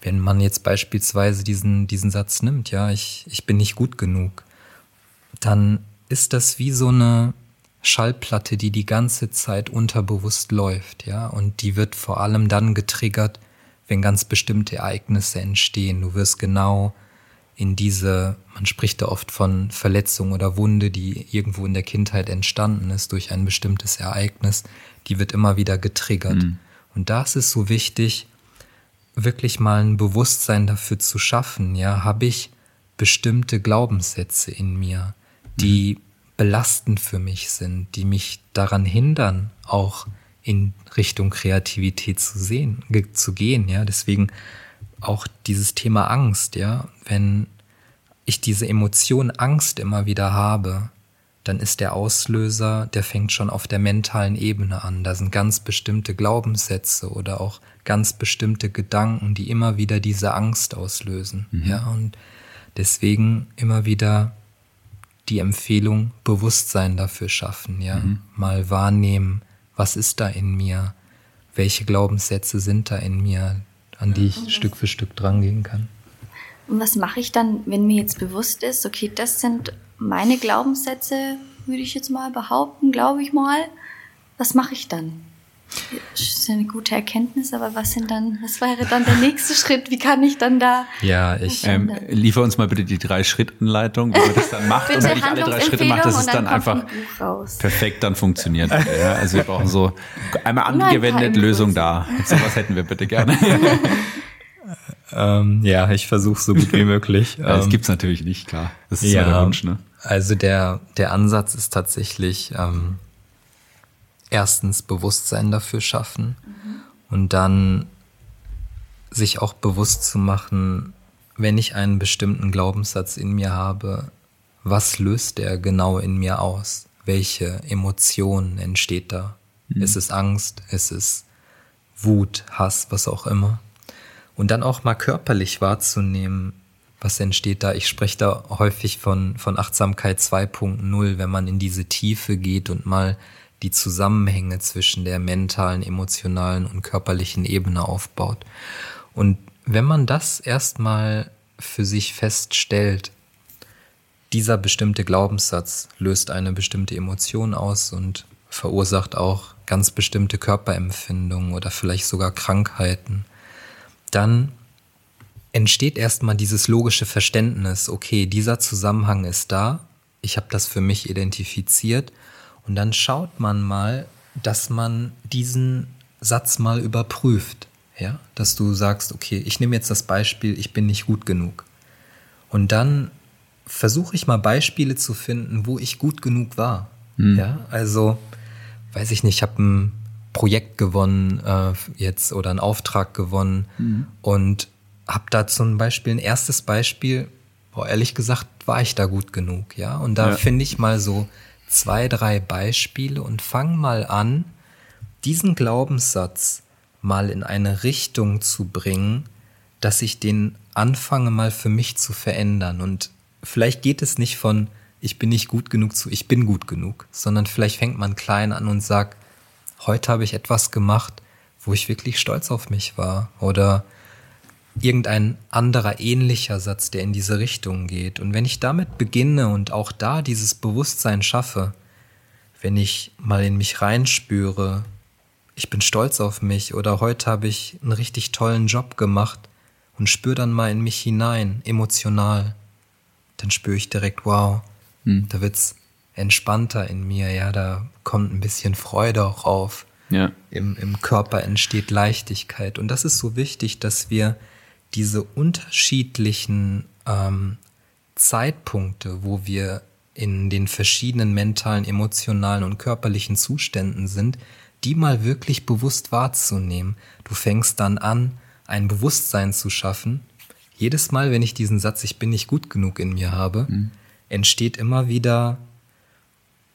wenn man jetzt beispielsweise diesen, diesen Satz nimmt, ja, ich, ich bin nicht gut genug, dann ist das wie so eine Schallplatte, die die ganze Zeit unterbewusst läuft, ja, und die wird vor allem dann getriggert, wenn ganz bestimmte Ereignisse entstehen. Du wirst genau in diese, man spricht da oft von Verletzung oder Wunde, die irgendwo in der Kindheit entstanden ist durch ein bestimmtes Ereignis, die wird immer wieder getriggert. Mhm. Und da ist es so wichtig, wirklich mal ein Bewusstsein dafür zu schaffen, ja, habe ich bestimmte Glaubenssätze in mir, die mhm. belastend für mich sind, die mich daran hindern, auch in Richtung Kreativität zu sehen, zu gehen, ja. Deswegen auch dieses Thema Angst, ja. Wenn ich diese Emotion Angst immer wieder habe, dann ist der Auslöser, der fängt schon auf der mentalen Ebene an. Da sind ganz bestimmte Glaubenssätze oder auch ganz bestimmte Gedanken, die immer wieder diese Angst auslösen. Mhm. Ja, und deswegen immer wieder die Empfehlung, Bewusstsein dafür schaffen, ja, mhm. mal wahrnehmen, was ist da in mir, welche Glaubenssätze sind da in mir, an die ich Stück für Stück drangehen kann. Und was mache ich dann, wenn mir jetzt bewusst ist, okay, das sind meine Glaubenssätze, würde ich jetzt mal behaupten, glaube ich mal. Was mache ich dann? Das ist eine gute Erkenntnis, aber was sind dann, was wäre dann der nächste Schritt? Wie kann ich dann da? Ja, ich ähm, liefer uns mal bitte die drei Schrittanleitung, wie man das dann macht. und wenn ich alle drei Schritte mache, dass es dann, dann einfach perfekt dann funktioniert. ja, also wir brauchen so einmal angewendet, Lösung da. So was hätten wir bitte gerne. [LAUGHS] ähm, ja, ich versuche so gut wie möglich. ja, das ähm, gibt's natürlich nicht, klar. Das ist ja, der Wunsch, ne? Also der, der Ansatz ist tatsächlich ähm, erstens Bewusstsein dafür schaffen mhm. und dann sich auch bewusst zu machen, wenn ich einen bestimmten Glaubenssatz in mir habe, was löst der genau in mir aus? Welche Emotion entsteht da? Mhm. Ist es Angst? Ist es Wut, Hass, was auch immer? Und dann auch mal körperlich wahrzunehmen, was entsteht da. Ich spreche da häufig von, von Achtsamkeit 2.0, wenn man in diese Tiefe geht und mal die Zusammenhänge zwischen der mentalen, emotionalen und körperlichen Ebene aufbaut. Und wenn man das erstmal für sich feststellt, dieser bestimmte Glaubenssatz löst eine bestimmte Emotion aus und verursacht auch ganz bestimmte Körperempfindungen oder vielleicht sogar Krankheiten, dann entsteht erstmal dieses logische Verständnis, okay, dieser Zusammenhang ist da, ich habe das für mich identifiziert und dann schaut man mal, dass man diesen Satz mal überprüft, ja, dass du sagst, okay, ich nehme jetzt das Beispiel, ich bin nicht gut genug. Und dann versuche ich mal Beispiele zu finden, wo ich gut genug war. Mhm. Ja, also weiß ich nicht, ich habe ein Projekt gewonnen äh, jetzt oder einen Auftrag gewonnen mhm. und habe da zum Beispiel ein erstes Beispiel, boah, ehrlich gesagt, war ich da gut genug, ja. Und da ja. finde ich mal so zwei, drei Beispiele und fang mal an, diesen Glaubenssatz mal in eine Richtung zu bringen, dass ich den anfange mal für mich zu verändern. Und vielleicht geht es nicht von ich bin nicht gut genug zu ich bin gut genug, sondern vielleicht fängt man klein an und sagt, heute habe ich etwas gemacht, wo ich wirklich stolz auf mich war oder irgendein anderer ähnlicher Satz, der in diese Richtung geht. Und wenn ich damit beginne und auch da dieses Bewusstsein schaffe, wenn ich mal in mich reinspüre, ich bin stolz auf mich oder heute habe ich einen richtig tollen Job gemacht und spüre dann mal in mich hinein, emotional, dann spüre ich direkt, wow, hm. da wird's entspannter in mir, ja, da kommt ein bisschen Freude auch auf. Ja. Im, Im Körper entsteht Leichtigkeit. Und das ist so wichtig, dass wir diese unterschiedlichen ähm, Zeitpunkte, wo wir in den verschiedenen mentalen, emotionalen und körperlichen Zuständen sind, die mal wirklich bewusst wahrzunehmen. Du fängst dann an, ein Bewusstsein zu schaffen. jedes Mal, wenn ich diesen Satz, ich bin nicht gut genug in mir habe, mhm. entsteht immer wieder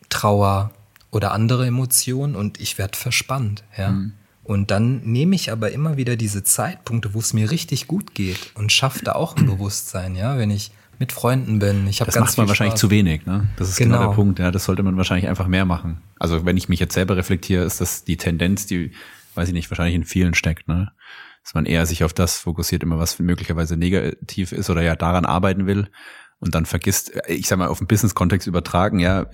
Trauer oder andere Emotionen und ich werde verspannt, ja. Mhm. Und dann nehme ich aber immer wieder diese Zeitpunkte, wo es mir richtig gut geht und schaffe da auch ein [CLEARS THROAT] Bewusstsein, ja, wenn ich mit Freunden bin. Ich habe das macht man wahrscheinlich zu wenig, ne? Das ist genau. genau der Punkt. Ja, das sollte man wahrscheinlich einfach mehr machen. Also wenn ich mich jetzt selber reflektiere, ist das die Tendenz, die, weiß ich nicht, wahrscheinlich in vielen steckt, ne? Dass man eher sich auf das fokussiert, immer was möglicherweise negativ ist oder ja daran arbeiten will und dann vergisst, ich sag mal, auf den Business-Kontext übertragen, ja,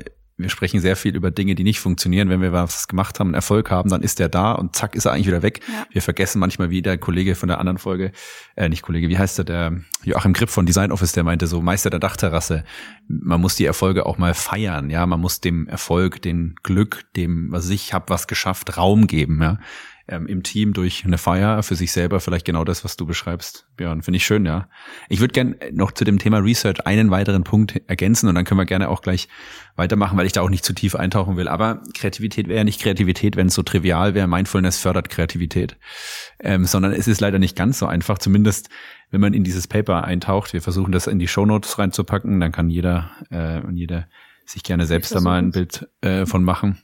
wir sprechen sehr viel über Dinge, die nicht funktionieren. Wenn wir was gemacht haben, Erfolg haben, dann ist der da und zack ist er eigentlich wieder weg. Ja. Wir vergessen manchmal, wie der Kollege von der anderen Folge, äh, nicht Kollege, wie heißt der, der Joachim Kripp von Design Office, der meinte so, Meister der Dachterrasse, man muss die Erfolge auch mal feiern, ja, man muss dem Erfolg, dem Glück, dem, was ich habe, was geschafft, Raum geben, ja ähm, im Team durch eine Feier für sich selber vielleicht genau das, was du beschreibst. Björn, finde ich schön, ja. Ich würde gerne noch zu dem Thema Research einen weiteren Punkt ergänzen und dann können wir gerne auch gleich weitermachen, weil ich da auch nicht zu tief eintauchen will. Aber Kreativität wäre ja nicht Kreativität, wenn es so trivial wäre. Mindfulness fördert Kreativität, ähm, sondern es ist leider nicht ganz so einfach. Zumindest wenn man in dieses Paper eintaucht. Wir versuchen das in die Show Notes reinzupacken, dann kann jeder äh, und jeder sich gerne selbst da mal ein Bild äh, von machen.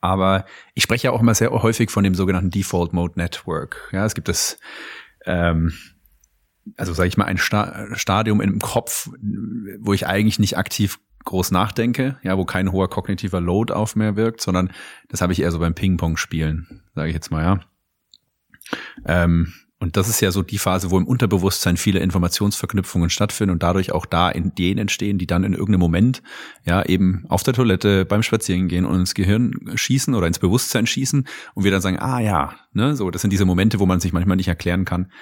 Aber ich spreche ja auch immer sehr häufig von dem sogenannten Default Mode Network. Ja, es gibt das, ähm, also sage ich mal, ein Sta Stadium im Kopf, wo ich eigentlich nicht aktiv groß nachdenke, ja, wo kein hoher kognitiver Load auf mir wirkt, sondern das habe ich eher so beim Ping-Pong-Spielen, sage ich jetzt mal, ja. Ähm, und das ist ja so die Phase, wo im Unterbewusstsein viele Informationsverknüpfungen stattfinden und dadurch auch da Ideen entstehen, die dann in irgendeinem Moment ja eben auf der Toilette beim Spazierengehen und ins Gehirn schießen oder ins Bewusstsein schießen und wir dann sagen, ah ja, ne, so, das sind diese Momente, wo man sich manchmal nicht erklären kann,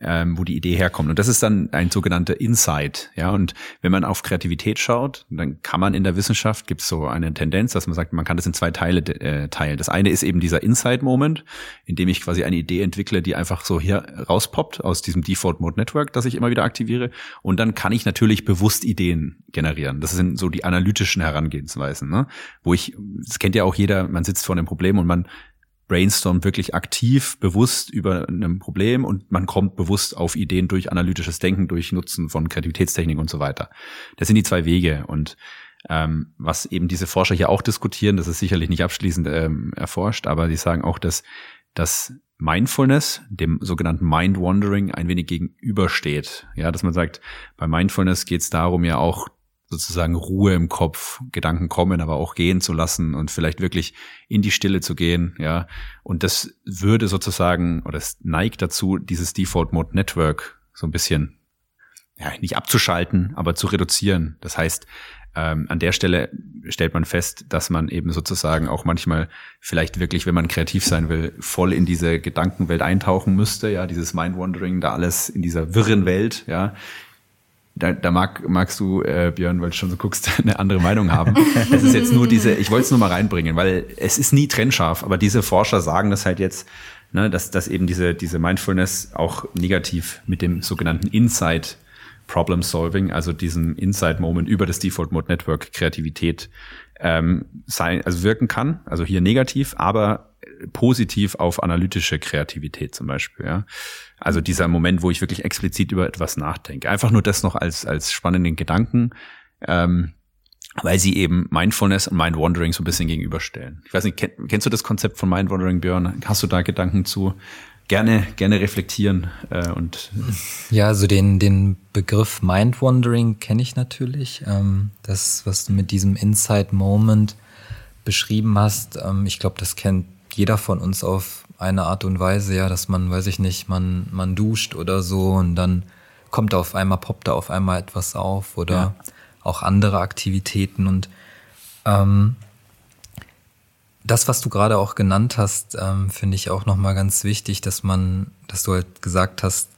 ähm, wo die Idee herkommt. Und das ist dann ein sogenannter Insight. Ja, und wenn man auf Kreativität schaut, dann kann man in der Wissenschaft gibt es so eine Tendenz, dass man sagt, man kann das in zwei Teile äh, teilen. Das eine ist eben dieser Insight-Moment, in dem ich quasi eine Idee entwickle, die einfach so hier rauspoppt aus diesem Default Mode Network, das ich immer wieder aktiviere. Und dann kann ich natürlich bewusst Ideen generieren. Das sind so die analytischen Herangehensweisen, ne? wo ich, das kennt ja auch jeder, man sitzt vor einem Problem und man brainstormt wirklich aktiv, bewusst über ein Problem und man kommt bewusst auf Ideen durch analytisches Denken, durch Nutzen von Kreativitätstechnik und so weiter. Das sind die zwei Wege und ähm, was eben diese Forscher hier auch diskutieren, das ist sicherlich nicht abschließend ähm, erforscht, aber die sagen auch, dass dass Mindfulness, dem sogenannten Mind Wandering, ein wenig gegenübersteht. Ja, dass man sagt, bei Mindfulness geht es darum, ja auch sozusagen Ruhe im Kopf, Gedanken kommen, aber auch gehen zu lassen und vielleicht wirklich in die Stille zu gehen, ja. Und das würde sozusagen, oder es neigt dazu, dieses Default Mode Network so ein bisschen, ja, nicht abzuschalten, aber zu reduzieren. Das heißt, ähm, an der Stelle stellt man fest, dass man eben sozusagen auch manchmal vielleicht wirklich, wenn man kreativ sein will, voll in diese Gedankenwelt eintauchen müsste, ja, dieses Mind-Wandering, da alles in dieser wirren Welt, ja, da, da mag, magst du, äh, Björn, weil du schon so guckst, [LAUGHS] eine andere Meinung haben. Es ist jetzt nur diese, ich wollte es nur mal reinbringen, weil es ist nie trennscharf, aber diese Forscher sagen das halt jetzt, ne, dass, dass eben diese, diese Mindfulness auch negativ mit dem sogenannten Insight Problem Solving, also diesem Insight Moment über das Default Mode Network Kreativität ähm, sein, also wirken kann, also hier negativ, aber positiv auf analytische Kreativität zum Beispiel. Ja. Also dieser Moment, wo ich wirklich explizit über etwas nachdenke. Einfach nur das noch als, als spannenden Gedanken, ähm, weil sie eben Mindfulness und Mind Wandering so ein bisschen gegenüberstellen. Ich weiß nicht, kenn, kennst du das Konzept von Mind Wandering, Björn? Hast du da Gedanken zu? Gerne, gerne reflektieren äh, und ja, also den den Begriff Mind Wandering kenne ich natürlich. Ähm, das, was du mit diesem Inside Moment beschrieben hast, ähm, ich glaube, das kennt jeder von uns auf eine Art und Weise, ja, dass man, weiß ich nicht, man, man duscht oder so und dann kommt da auf einmal, poppt da auf einmal etwas auf oder ja. auch andere Aktivitäten und ähm, das, was du gerade auch genannt hast, ähm, finde ich auch nochmal ganz wichtig, dass man, dass du halt gesagt hast,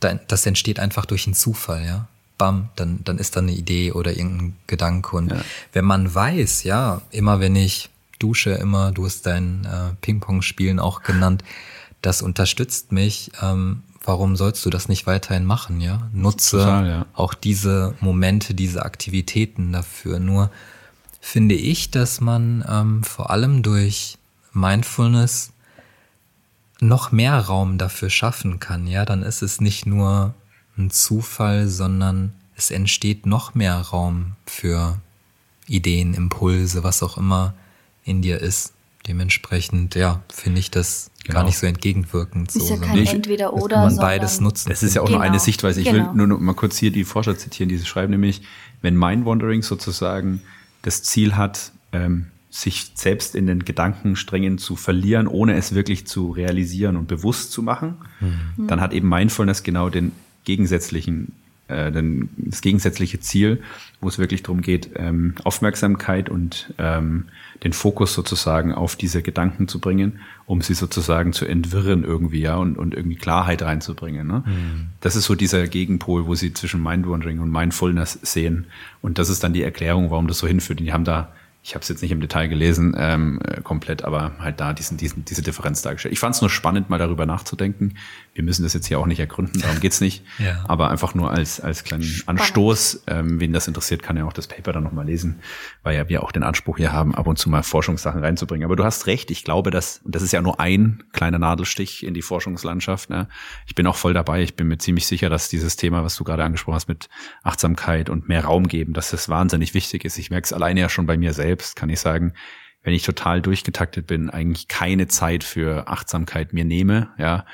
das entsteht einfach durch einen Zufall, ja. Bam, dann, dann ist da eine Idee oder irgendein Gedanke. Und ja. wenn man weiß, ja, immer wenn ich dusche immer, du hast dein äh, Ping-Pong-Spielen auch genannt, das unterstützt mich. Ähm, warum sollst du das nicht weiterhin machen, ja? Nutze Total, ja. auch diese Momente, diese Aktivitäten dafür. Nur finde ich, dass man ähm, vor allem durch Mindfulness noch mehr Raum dafür schaffen kann, ja? Dann ist es nicht nur ein Zufall, sondern es entsteht noch mehr Raum für Ideen, Impulse, was auch immer in dir ist. Dementsprechend, ja, finde ich das genau. gar nicht so entgegenwirkend. Ist so, ja kein ich, entweder oder. Kann man beides nutzen. Das ist ja auch genau. nur eine Sichtweise. Ich genau. will nur noch mal kurz hier die Forscher zitieren, die sie schreiben, nämlich, wenn Mind-Wandering sozusagen das Ziel hat, ähm, sich selbst in den Gedankensträngen zu verlieren, ohne es wirklich zu realisieren und bewusst zu machen, mhm. dann hat eben Mindfulness genau den gegensätzlichen äh, das gegensätzliche Ziel, wo es wirklich darum geht, ähm, Aufmerksamkeit und ähm, den Fokus sozusagen auf diese Gedanken zu bringen, um sie sozusagen zu entwirren irgendwie, ja, und, und irgendwie Klarheit reinzubringen. Ne? Mhm. Das ist so dieser Gegenpol, wo sie zwischen Mindwandering und Mindfulness sehen. Und das ist dann die Erklärung, warum das so hinführt. Und die haben da ich habe es jetzt nicht im Detail gelesen, ähm, äh, komplett, aber halt da diesen, diesen, diese Differenz dargestellt. Ich fand es nur spannend, mal darüber nachzudenken. Wir müssen das jetzt hier auch nicht ergründen, darum geht's nicht. [LAUGHS] ja. Aber einfach nur als, als kleinen spannend. Anstoß. Ähm, wen das interessiert, kann ja auch das Paper dann nochmal lesen, weil ja wir auch den Anspruch hier haben, ab und zu mal Forschungssachen reinzubringen. Aber du hast recht, ich glaube, dass, und das ist ja nur ein kleiner Nadelstich in die Forschungslandschaft. Ne? Ich bin auch voll dabei. Ich bin mir ziemlich sicher, dass dieses Thema, was du gerade angesprochen hast mit Achtsamkeit und mehr Raum geben, dass das wahnsinnig wichtig ist. Ich merke es alleine ja schon bei mir selbst selbst kann ich sagen, wenn ich total durchgetaktet bin, eigentlich keine Zeit für Achtsamkeit mir nehme, ja,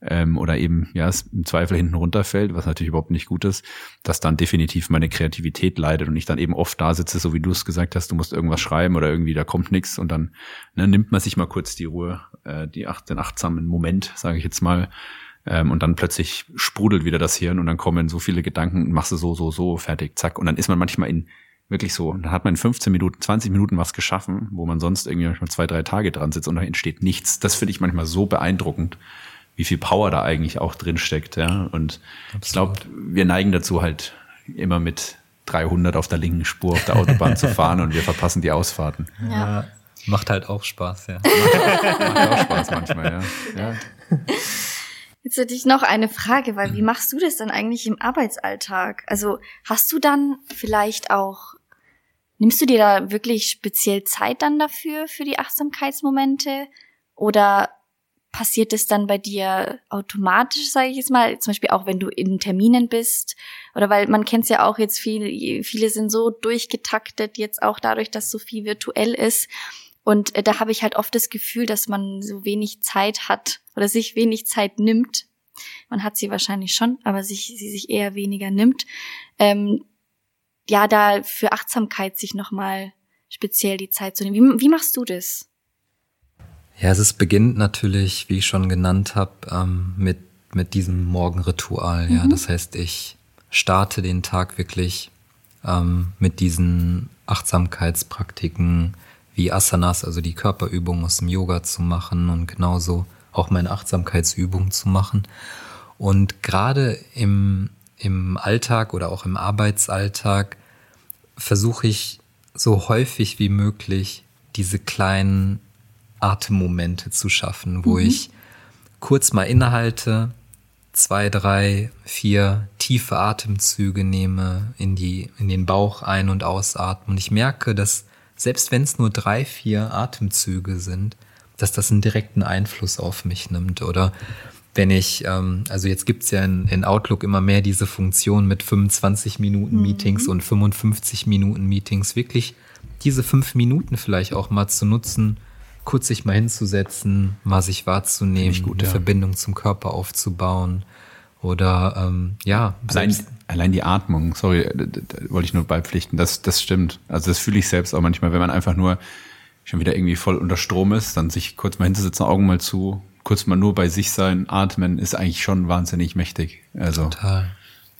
ähm, oder eben ja es im Zweifel hinten runterfällt, was natürlich überhaupt nicht gut ist, dass dann definitiv meine Kreativität leidet und ich dann eben oft da sitze, so wie du es gesagt hast, du musst irgendwas schreiben oder irgendwie da kommt nichts und dann ne, nimmt man sich mal kurz die Ruhe, äh, die acht, den achtsamen Moment, sage ich jetzt mal, ähm, und dann plötzlich sprudelt wieder das Hirn und dann kommen so viele Gedanken und machst du so, so, so, fertig, zack. Und dann ist man manchmal in Wirklich so. Da hat man in 15 Minuten, 20 Minuten was geschaffen, wo man sonst irgendwie manchmal zwei, drei Tage dran sitzt und da entsteht nichts. Das finde ich manchmal so beeindruckend, wie viel Power da eigentlich auch drin steckt. Ja? Und Absolut. ich glaube, wir neigen dazu halt immer mit 300 auf der linken Spur auf der Autobahn zu fahren und wir verpassen die Ausfahrten. Ja. Macht halt auch Spaß, ja. Macht auch Spaß manchmal, ja. ja. Jetzt hätte ich noch eine Frage, weil wie machst du das dann eigentlich im Arbeitsalltag? Also hast du dann vielleicht auch Nimmst du dir da wirklich speziell Zeit dann dafür, für die Achtsamkeitsmomente? Oder passiert es dann bei dir automatisch, sage ich jetzt mal, zum Beispiel auch wenn du in Terminen bist? Oder weil man kennt es ja auch jetzt, viele, viele sind so durchgetaktet, jetzt auch dadurch, dass so viel virtuell ist. Und äh, da habe ich halt oft das Gefühl, dass man so wenig Zeit hat oder sich wenig Zeit nimmt. Man hat sie wahrscheinlich schon, aber sich, sie sich eher weniger nimmt. Ähm, ja, da für Achtsamkeit sich nochmal speziell die Zeit zu nehmen. Wie, wie machst du das? Ja, es beginnt natürlich, wie ich schon genannt habe, ähm, mit, mit diesem Morgenritual. Mhm. Ja, das heißt, ich starte den Tag wirklich ähm, mit diesen Achtsamkeitspraktiken wie Asanas, also die Körperübung aus dem Yoga zu machen und genauso auch meine Achtsamkeitsübung zu machen. Und gerade im im Alltag oder auch im Arbeitsalltag versuche ich so häufig wie möglich diese kleinen Atemmomente zu schaffen, wo mhm. ich kurz mal innehalte, zwei, drei, vier tiefe Atemzüge nehme, in die, in den Bauch ein- und ausatmen. Und ich merke, dass selbst wenn es nur drei, vier Atemzüge sind, dass das einen direkten Einfluss auf mich nimmt. Oder wenn ich, ähm, also jetzt gibt's ja in, in, Outlook immer mehr diese Funktion mit 25 Minuten mhm. Meetings und 55 Minuten Meetings, wirklich diese fünf Minuten vielleicht auch mal zu nutzen, kurz sich mal hinzusetzen, mal sich wahrzunehmen, gut, eine ja. Verbindung zum Körper aufzubauen oder ähm, ja. Allein, allein die Atmung, sorry, da, da, da wollte ich nur beipflichten, das, das stimmt. Also das fühle ich selbst auch manchmal, wenn man einfach nur schon wieder irgendwie voll unter Strom ist, dann sich kurz mal hinzusetzen, Augen mal zu, kurz mal nur bei sich sein, atmen, ist eigentlich schon wahnsinnig mächtig. Also, Total.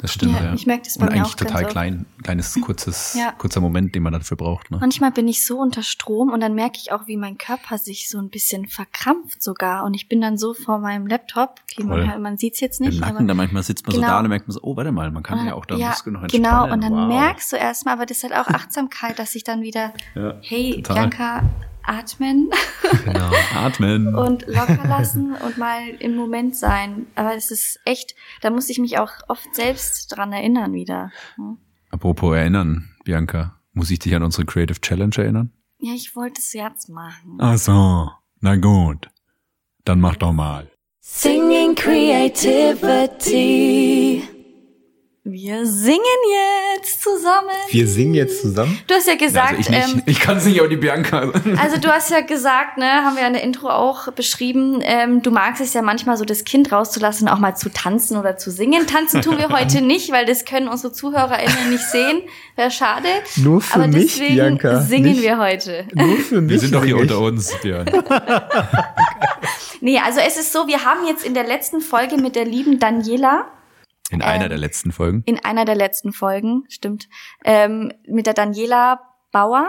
Das stimmt, ja. ja. Ich merke das bei Und mir eigentlich auch total klein, kleines, [LAUGHS] kurzes, ja. kurzer Moment, den man dafür braucht. Ne? Manchmal bin ich so unter Strom und dann merke ich auch, wie mein Körper sich so ein bisschen verkrampft sogar. Und ich bin dann so vor meinem Laptop. Okay, man, man sieht es jetzt nicht. Im Nacken, aber, da manchmal sitzt man genau. so da und merkt man so, oh, warte mal, man kann ja auch da ja, Muskeln noch entspannen. Genau, und dann wow. merkst du erstmal, aber das ist halt auch [LAUGHS] Achtsamkeit, dass ich dann wieder, ja, hey, total. Bianca, atmen. Genau, atmen. [LAUGHS] und locker lassen und mal im Moment sein. Aber es ist echt, da muss ich mich auch oft selbst dran erinnern wieder. Apropos erinnern, Bianca, muss ich dich an unsere Creative Challenge erinnern? Ja, ich wollte es jetzt machen. Ach so, na gut. Dann mach doch mal. Singing Creativity. Wir singen jetzt zusammen. Wir singen jetzt zusammen? Du hast ja gesagt, also ich nicht. ähm, ich kann singen, aber die Bianca. also du hast ja gesagt, ne, haben wir in der Intro auch beschrieben, ähm, du magst es ja manchmal so das Kind rauszulassen, auch mal zu tanzen oder zu singen. Tanzen tun wir [LAUGHS] heute nicht, weil das können unsere ZuhörerInnen nicht sehen. Wäre schade. Nur für Aber mich, deswegen Bianca, singen nicht- wir heute. Nur für mich. Wir sind doch hier unter uns, Björn. [LAUGHS] Nee, also es ist so, wir haben jetzt in der letzten Folge mit der lieben Daniela, In einer der letzten Folgen. in einer der letzten Folgen, stimmt, ähm, mit der Daniela Bauer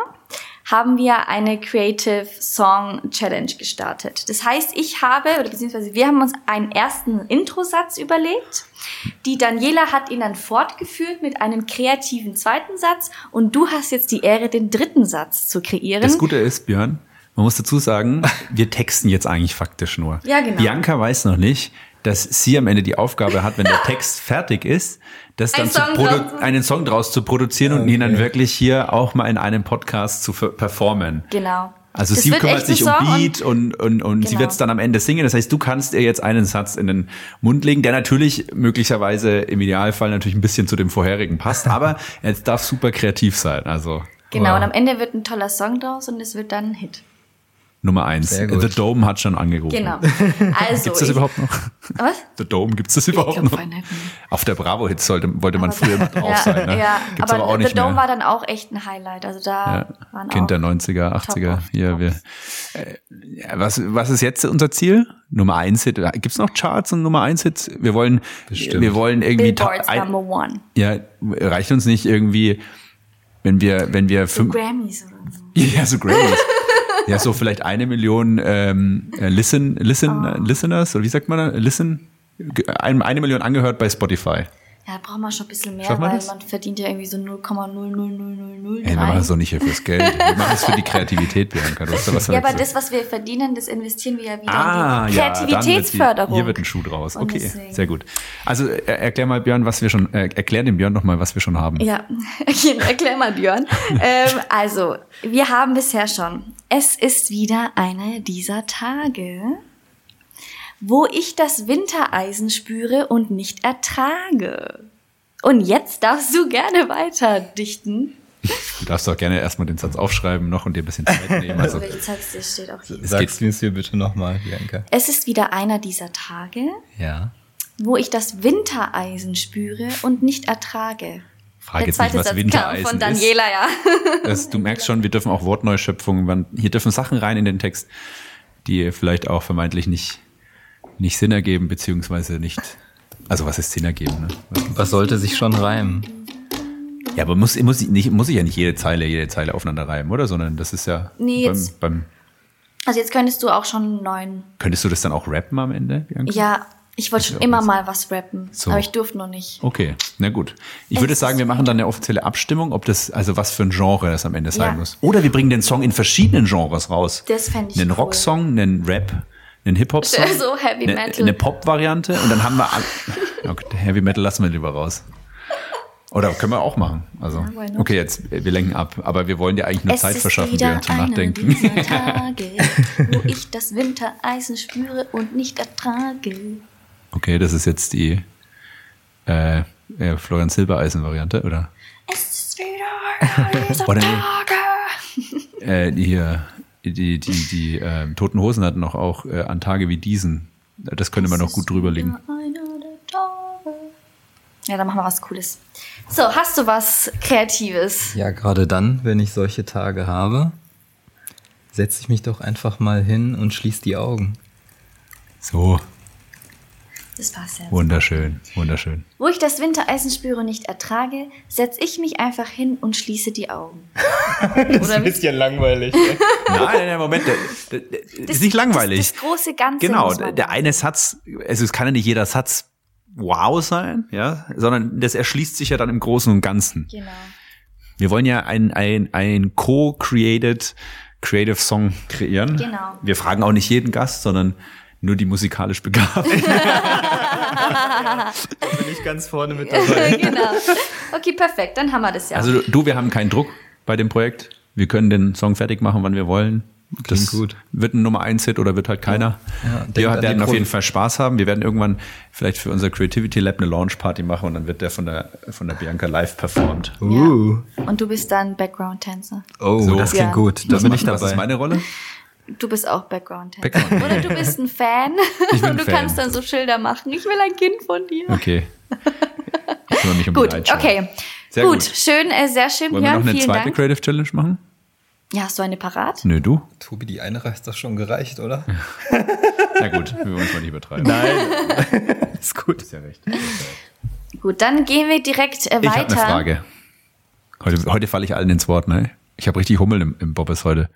haben wir eine Creative Song Challenge gestartet. Das heißt, ich habe, oder beziehungsweise wir haben uns einen ersten Introsatz überlegt. Die Daniela hat ihn dann fortgeführt mit einem kreativen zweiten Satz und du hast jetzt die Ehre, den dritten Satz zu kreieren. Das Gute ist, Björn, man muss dazu sagen, wir texten jetzt eigentlich faktisch nur. Ja, genau. Bianca weiß noch nicht, dass sie am Ende die Aufgabe hat, wenn der [LAUGHS] Text fertig ist, das Ein dann zu Song draus einen Song draus zu produzieren und ihn dann wirklich hier auch mal in einem Podcast zu performen. Genau. Also Das sie kümmert ein sich um Song und- Beat und, und, und sie Genau. wird es dann am Ende singen. Das heißt, du kannst ihr jetzt einen Satz in den Mund legen, der natürlich möglicherweise im Idealfall natürlich ein bisschen zu dem vorherigen passt, aber es [LAUGHS] darf super kreativ sein. Also Genau, Wow. und am Ende wird ein toller Song draus und es wird dann ein Hit. Nummer eins. The Dome hat schon angerufen. Genau. [LAUGHS] Also Gibt's das ich- überhaupt noch? Was? The Dome, gibt's das überhaupt glaub, noch? vorhin nicht mehr. Auf der Bravo Hits sollte, wollte man früher immer drauf ja, sein. Ne? Ja, Gibt's aber, aber, auch nicht The Dome mehr. war dann auch echt ein Highlight. Also da ja. waren Kind auch der 90er, 80er. Top of Hier, wir, äh, ja, was, was ist jetzt unser Ziel? Nummer eins Hit. Gibt's noch Charts und Nummer eins Hits? Wir wollen, Bestimmt. wir wollen irgendwie, Billboards ein, Number One. ja, reicht uns nicht irgendwie, wenn wir, wenn wir So fünf, Grammys oder so. [LAUGHS] ja, so Grammys. Ja, so vielleicht eine Million ähm, äh, Listen, Listen, äh, Listeners, oder wie sagt man da? Listen? Eine Million angehört bei Spotify. Ja, da braucht man schon ein bisschen mehr, wir weil das? man verdient ja irgendwie so 0,00003. Ey, wir machen das doch nicht hier fürs Geld. Wir machen es für die Kreativität, Bianca. Du hast da was ja, aber das, was wir verdienen, das investieren wir ja wieder Ah, in die ja, Kreativitätsförderung. Hier wird ein Schuh draus. Und Okay, deswegen- sehr gut. Also äh, erklär mal Björn, was wir schon, äh, erklär dem Björn noch mal, was wir schon haben. Ja, okay, erklär mal, Björn. ähm, also, wir haben bisher schon. Es ist wieder einer dieser Tage, wo ich das Wintereisen spüre und nicht ertrage. Und jetzt darfst du gerne weiter dichten. Du darfst doch gerne erstmal den Satz aufschreiben noch und dir ein bisschen Zeit nehmen. [LAUGHS] Also, Welche Text das steht auch hier. Es Sagst du es mir bitte nochmal, Bianca? Es ist wieder einer dieser Tage, Ja. wo ich das Wintereisen spüre und nicht ertrage. frag Der jetzt nicht, zweite was Satz kam Wintereisen von ist. Daniela, ja. [LAUGHS] Das, du merkst schon, wir dürfen auch Wortneuschöpfungen, hier dürfen Sachen rein in den Text, die vielleicht auch vermeintlich nicht, nicht Sinn ergeben, beziehungsweise nicht, also was ist Sinn ergeben? Ne? Was- Was sollte sich schon reimen? Ja, aber muss, muss, ich nicht, muss ich ja nicht jede Zeile, jede Zeile aufeinander reimen, oder? Sondern das ist ja Nee, beim, jetzt- beim, Also jetzt könntest du auch schon einen neuen. könntest du das dann auch rappen am Ende? Bianca? Ja, ich wollte schon immer was. mal was rappen, So. aber ich durfte noch nicht. Okay, na gut. Ich Es würde sagen, wir machen dann eine offizielle Abstimmung, ob das, also was für ein Genre das am Ende sein Ja. muss. Oder wir bringen den Song in verschiedenen Genres raus. Das fänd ich Einen cool. Rocksong, einen Rap, einen Hip-Hop-Song. [LAUGHS] So Heavy eine, Metal. Eine Pop-Variante und dann haben wir [LAUGHS] okay, Heavy Metal lassen wir lieber raus. Oder können wir auch machen. Also, okay, jetzt, wir lenken ab, aber wir wollen dir eigentlich nur es Zeit verschaffen, wieder zum Nachdenken. [LAUGHS] Tage, wo ich das Wintereisen spüre und nicht ertrage. Okay, das ist jetzt die äh, äh, Florian Silbereisen-Variante, oder? Es ist wieder dieser. Tage. Äh, hier, die, die, die, die äh, Toten Hosen hatten noch auch äh, an Tage wie diesen. Das könnte man noch gut drüber liegen. Einer der Tage. Ja, dann machen wir was Cooles. So, hast du was Kreatives? Ja, gerade dann, wenn ich solche Tage habe, setze ich mich doch einfach mal hin und schließe die Augen. So, Das passt ja. wunderschön, wunderschön. Wo ich das Wintereisen spüre und nicht ertrage, setze ich mich einfach hin und schließe die Augen. [LAUGHS] Oder wie? bisschen langweilig. [LAUGHS] Nein, nein, nein, Moment, der, der ist nicht langweilig. Das, das große Ganze. genau, der eine Satz, also es kann ja nicht jeder Satz wow sein, ja, sondern das erschließt sich ja dann im Großen und Ganzen. Genau. Wir wollen ja ein, ein, ein co-created Creative Song kreieren. Genau. Wir fragen auch nicht jeden Gast, sondern nur die musikalisch Begabten. [LAUGHS] Bin ich ganz vorne mit dabei. [LAUGHS] genau. Okay, perfekt. Dann haben wir das ja. Also du, wir haben keinen Druck bei dem Projekt. Wir können den Song fertig machen, wann wir wollen. Das gut. wird ein Nummer 1 Hit oder wird halt keiner. Ja, denkt wir werden auf jeden Fall Spaß haben. Wir werden irgendwann vielleicht für unser Creativity Lab eine Launch Party machen und dann wird der von der von der Bianca live performt. Uh. Ja. Und du bist dann Background-Tänzer. Oh, So. das klingt Ja. gut. Da Was bin ich Was ist dabei. meine Rolle? Du bist auch Background-Tänzer. Background. Oder du bist ein Fan Ich bin [LAUGHS] und du Fan. kannst dann so Schilder machen. Ich will ein Kind von dir. Okay. Ich kümmere mich um Gut, okay. Sehr gut. gut. schön, äh, sehr schön, Wollen wir Björn. noch eine zweite Dank. Creative Challenge machen? Ja, hast du eine parat? Nö, du? Tobi, die eine Reise doch schon gereicht, oder? [LAUGHS] Na gut, wir wollen es mal nicht übertreiben. Nein. [LAUGHS] ist gut. Ist ja recht. Gut, dann gehen wir direkt äh, Ich habe weiter. eine Frage. Heute, heute falle ich allen ins Wort, ne? Ich habe richtig Hummel im, im Bobbes heute.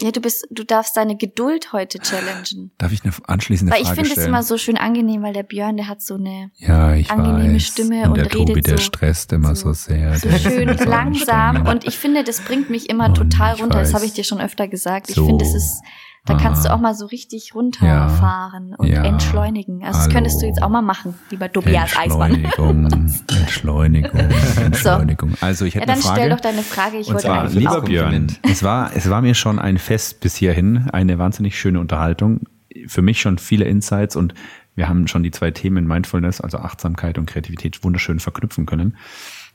Ja, du bist, du darfst deine Geduld heute challengen. Darf ich eine anschließende Weil ich Frage finde es stellen? immer so schön angenehm, weil der Björn, der hat so eine ja, ich angenehme weiß. Stimme und und der Tobi, redet der so- stresst immer so, sehr. so der ist schön so langsam und ich finde, das bringt mich immer Und total ich runter. Das weiß. habe ich dir schon öfter gesagt. Ich So. finde, es ist, da kannst du Ah. auch mal so richtig runterfahren und Ja. entschleunigen. Also das Hallo. könntest du jetzt auch mal machen, lieber Tobias Eismann. Entschleunigung, [LAUGHS] Entschleunigung, Entschleunigung. Also ich Ja, hätte dann eine Frage. stell doch deine Frage. Ich Und wollte zwar, Lieber. Björn, es war, es war mir schon ein Fest bis hierhin, eine wahnsinnig schöne Unterhaltung. Für mich schon viele Insights und wir haben schon die zwei Themen Mindfulness, also Achtsamkeit und Kreativität, wunderschön verknüpfen können.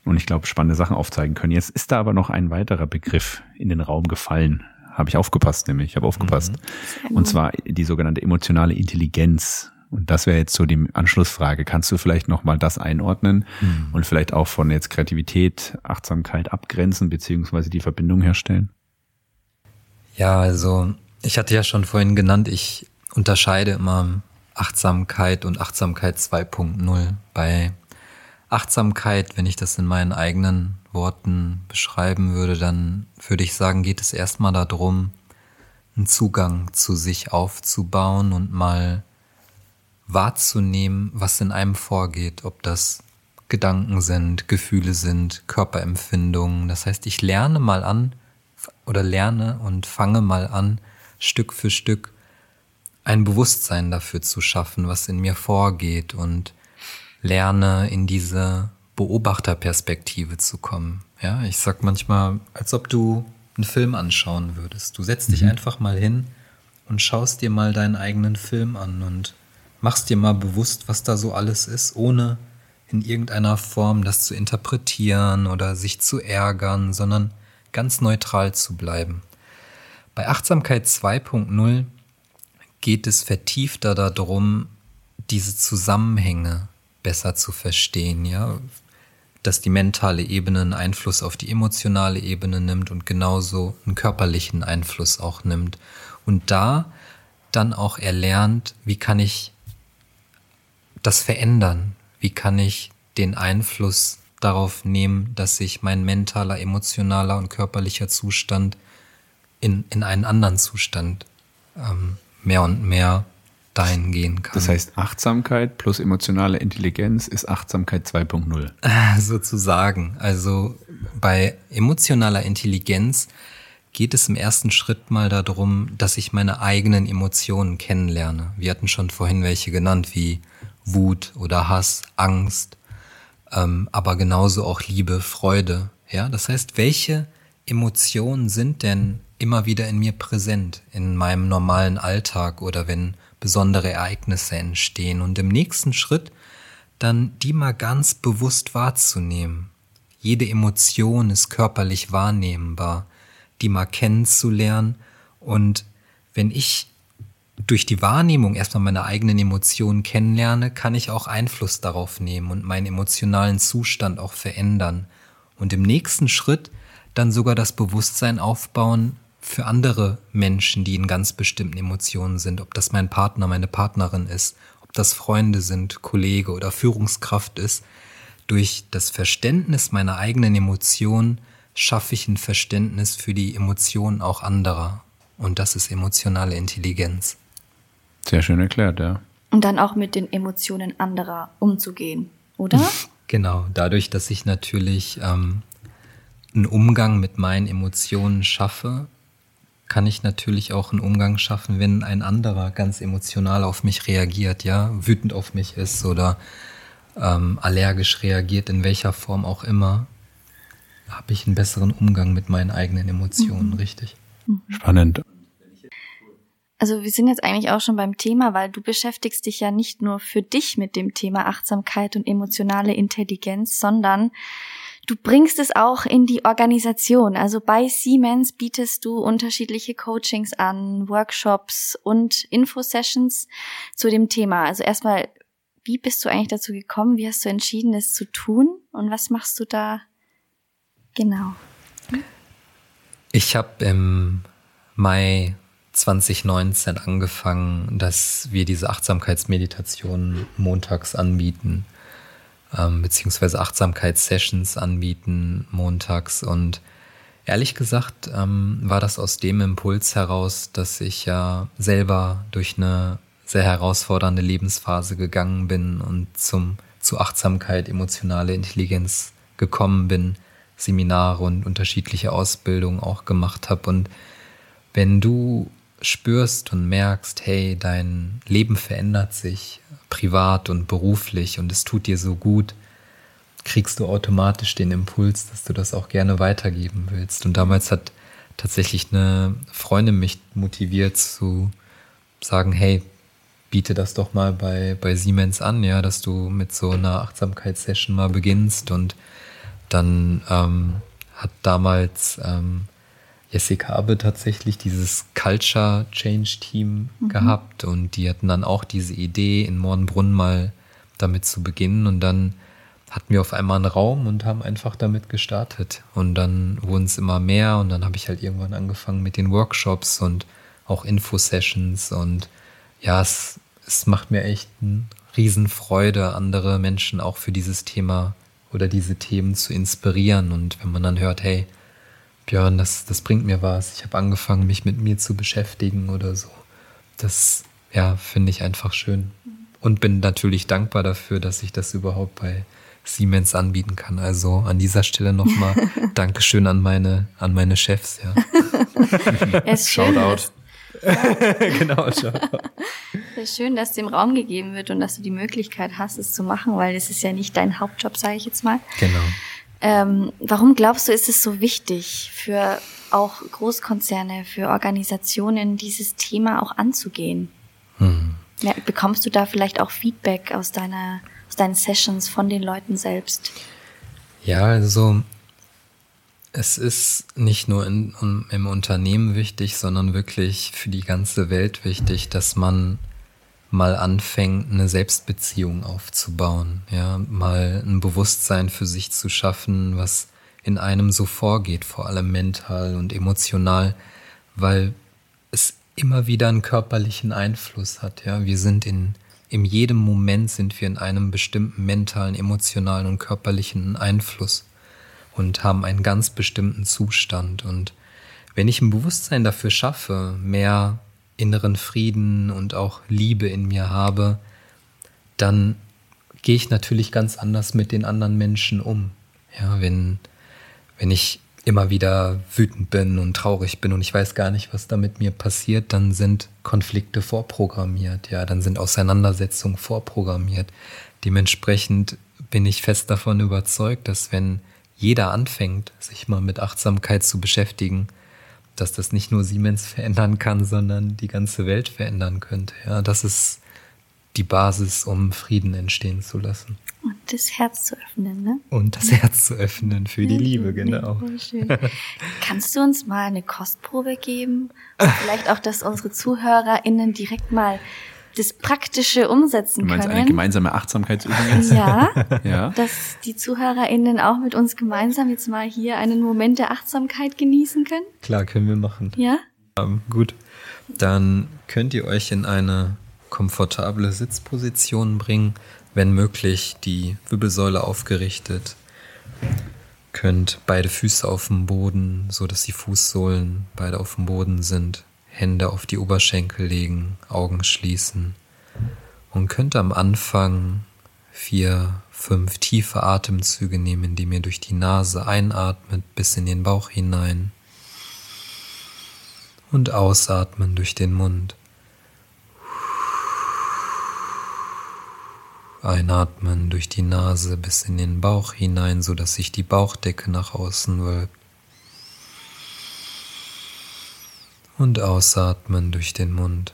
Und ich glaube, spannende Sachen aufzeigen können. Jetzt ist da aber noch ein weiterer Begriff in den Raum gefallen. Habe ich aufgepasst, nämlich. Ich habe aufgepasst. Und zwar die sogenannte emotionale Intelligenz. Und das wäre jetzt so die Anschlussfrage. Kannst du vielleicht nochmal das einordnen und vielleicht auch von jetzt Kreativität, Achtsamkeit abgrenzen, beziehungsweise die Verbindung herstellen? Ja, also ich hatte ja schon vorhin genannt, ich unterscheide immer Achtsamkeit und Achtsamkeit 2.0. Bei Achtsamkeit, wenn ich das in meinen eigenen Worten beschreiben würde, dann würde ich sagen, geht es erstmal darum, einen Zugang zu sich aufzubauen und mal wahrzunehmen, was in einem vorgeht, ob das Gedanken sind, Gefühle sind, Körperempfindungen. Das heißt, ich lerne mal an oder lerne und fange mal an, Stück für Stück ein Bewusstsein dafür zu schaffen, was in mir vorgeht und lerne in diese Beobachterperspektive zu kommen. Ja, ich sag manchmal, als ob du einen Film anschauen würdest. Du setzt dich einfach mal hin und schaust dir mal deinen eigenen Film an und machst dir mal bewusst, was da so alles ist, ohne in irgendeiner Form das zu interpretieren oder sich zu ärgern, sondern ganz neutral zu bleiben. Bei Achtsamkeit 2.0 geht es vertiefter darum, diese Zusammenhänge besser zu verstehen, ja, dass die mentale Ebene einen Einfluss auf die emotionale Ebene nimmt und genauso einen körperlichen Einfluss auch nimmt. Und da dann auch erlernt, wie kann ich das verändern? Wie kann ich den Einfluss darauf nehmen, dass sich mein mentaler, emotionaler und körperlicher Zustand in, in einen anderen Zustand ähm, mehr und mehr dahin gehen kann. Das heißt, Achtsamkeit plus emotionale Intelligenz ist Achtsamkeit 2.0. [LAUGHS] sozusagen. Also bei emotionaler Intelligenz geht es im ersten Schritt mal darum, dass ich meine eigenen Emotionen kennenlerne. Wir hatten schon vorhin welche genannt, wie Wut oder Hass, Angst, ähm, aber genauso auch Liebe, Freude. Ja, das heißt, welche Emotionen sind denn immer wieder in mir präsent in meinem normalen Alltag oder wenn besondere Ereignisse entstehen und im nächsten Schritt dann die mal ganz bewusst wahrzunehmen. Jede Emotion ist körperlich wahrnehmbar, die mal kennenzulernen und wenn ich durch die Wahrnehmung erstmal meine eigenen Emotionen kennenlerne, kann ich auch Einfluss darauf nehmen und meinen emotionalen Zustand auch verändern. Und im nächsten Schritt dann sogar das Bewusstsein aufbauen für andere Menschen, die in ganz bestimmten Emotionen sind, ob das mein Partner, meine Partnerin ist, ob das Freunde sind, Kollege oder Führungskraft ist. Durch das Verständnis meiner eigenen Emotionen schaffe ich ein Verständnis für die Emotionen auch anderer. Und das ist emotionale Intelligenz. Sehr schön erklärt, ja. Und dann auch mit den Emotionen anderer umzugehen, oder? [LAUGHS] Genau, dadurch, dass ich natürlich ähm, einen Umgang mit meinen Emotionen schaffe, kann ich natürlich auch einen Umgang schaffen, wenn ein anderer ganz emotional auf mich reagiert, ja, wütend auf mich ist oder ähm, allergisch reagiert, in welcher Form auch immer, habe ich einen besseren Umgang mit meinen eigenen Emotionen, richtig? Spannend. also wir sind jetzt eigentlich auch schon beim Thema, weil du beschäftigst dich ja nicht nur für dich mit dem Thema Achtsamkeit und emotionale Intelligenz, sondern du bringst es auch in die Organisation. Also bei Siemens bietest du unterschiedliche Coachings an, Workshops und Infosessions zu dem Thema. Also erstmal, wie bist du eigentlich dazu gekommen? Wie hast du entschieden, es zu tun? Und was machst du da genau? Ich habe im Mai 2019 angefangen, dass wir diese Achtsamkeitsmeditation montags anbieten, ähm, beziehungsweise Achtsamkeitssessions anbieten montags. Und ehrlich gesagt ähm, war das aus dem Impuls heraus, dass ich ja selber durch eine sehr herausfordernde Lebensphase gegangen bin und zum, zu Achtsamkeit, emotionale Intelligenz gekommen bin, Seminare und unterschiedliche Ausbildungen auch gemacht habe. Und wenn du spürst und merkst, hey, dein Leben verändert sich privat und beruflich und es tut dir so gut, kriegst du automatisch den Impuls, dass du das auch gerne weitergeben willst. Und damals hat tatsächlich eine Freundin mich motiviert zu sagen, hey, biete das doch mal bei, bei Siemens an, ja, dass du mit so einer Achtsamkeitssession mal beginnst und dann ähm, hat damals ähm, Jessica Abbe tatsächlich dieses Culture Change Team mhm. gehabt und die hatten dann auch diese Idee, in Mornbrunn mal damit zu beginnen und dann hatten wir auf einmal einen Raum und haben einfach damit gestartet und dann wurden es immer mehr und dann habe ich halt irgendwann angefangen mit den Workshops und auch Info-Sessions und ja, es, es macht mir echt eine Riesenfreude, andere Menschen auch für dieses Thema oder diese Themen zu inspirieren und wenn man dann hört, hey, Björn, das, das bringt mir was. Ich habe angefangen, mich mit mir zu beschäftigen oder so. Das, ja, finde ich einfach schön. Und bin natürlich dankbar dafür, dass ich das überhaupt bei Siemens anbieten kann. Also an dieser Stelle nochmal [LAUGHS] Dankeschön an meine, an meine Chefs, ja. [LAUGHS] es Shoutout. [LAUGHS] genau, Shoutout. Es ist schön, dass dem Raum gegeben wird und dass du die Möglichkeit hast, es zu machen, weil es ist ja nicht dein Hauptjob, sage ich jetzt mal. Genau. Ähm, warum glaubst du, ist es so wichtig für auch Großkonzerne, für Organisationen, dieses Thema auch anzugehen? Hm. Ja, bekommst du da vielleicht auch Feedback aus deiner, aus deinen Sessions von den Leuten selbst? Ja, also es ist nicht nur in, im Unternehmen wichtig, sondern wirklich für die ganze Welt wichtig, dass man mal anfängt, eine Selbstbeziehung aufzubauen, ja, mal ein Bewusstsein für sich zu schaffen, was in einem so vorgeht, vor allem mental und emotional, weil es immer wieder einen körperlichen Einfluss hat, ja. Wir sind in, in jedem Moment sind wir in einem bestimmten mentalen, emotionalen und körperlichen Einfluss und haben einen ganz bestimmten Zustand und wenn ich ein Bewusstsein dafür schaffe, mehr inneren Frieden und auch Liebe in mir habe, dann gehe ich natürlich ganz anders mit den anderen Menschen um. Ja, wenn, wenn ich immer wieder wütend bin und traurig bin und ich weiß gar nicht, was da mit mir passiert, dann sind Konflikte vorprogrammiert, ja, dann sind Auseinandersetzungen vorprogrammiert. Dementsprechend bin ich fest davon überzeugt, dass wenn jeder anfängt, sich mal mit Achtsamkeit zu beschäftigen, dass das nicht nur Siemens verändern kann, sondern die ganze Welt verändern könnte. Ja, das ist die Basis, um Frieden entstehen zu lassen. Und das Herz zu öffnen, ne? Und das Herz zu öffnen für die Liebe, genau. Kannst du uns mal eine Kostprobe geben? Und vielleicht auch, dass unsere ZuhörerInnen direkt mal das Praktische umsetzen du meinst können. eine gemeinsame Achtsamkeitsübung jetzt? Ja, [LAUGHS] ja, dass die ZuhörerInnen auch mit uns gemeinsam jetzt mal hier einen Moment der Achtsamkeit genießen können. Klar, können wir machen. Ja? Ähm, gut, dann könnt ihr euch in eine komfortable Sitzposition bringen, wenn möglich die Wirbelsäule aufgerichtet. Könnt beide Füße auf dem Boden, so dass die Fußsohlen beide auf dem Boden sind. Hände auf die Oberschenkel legen, Augen schließen und könnt am Anfang vier, fünf tiefe Atemzüge nehmen, indem ihr durch die Nase einatmet bis in den Bauch hinein und ausatmen durch den Mund. Einatmen durch die Nase bis in den Bauch hinein, sodass sich die Bauchdecke nach außen wölbt. Und ausatmen durch den Mund.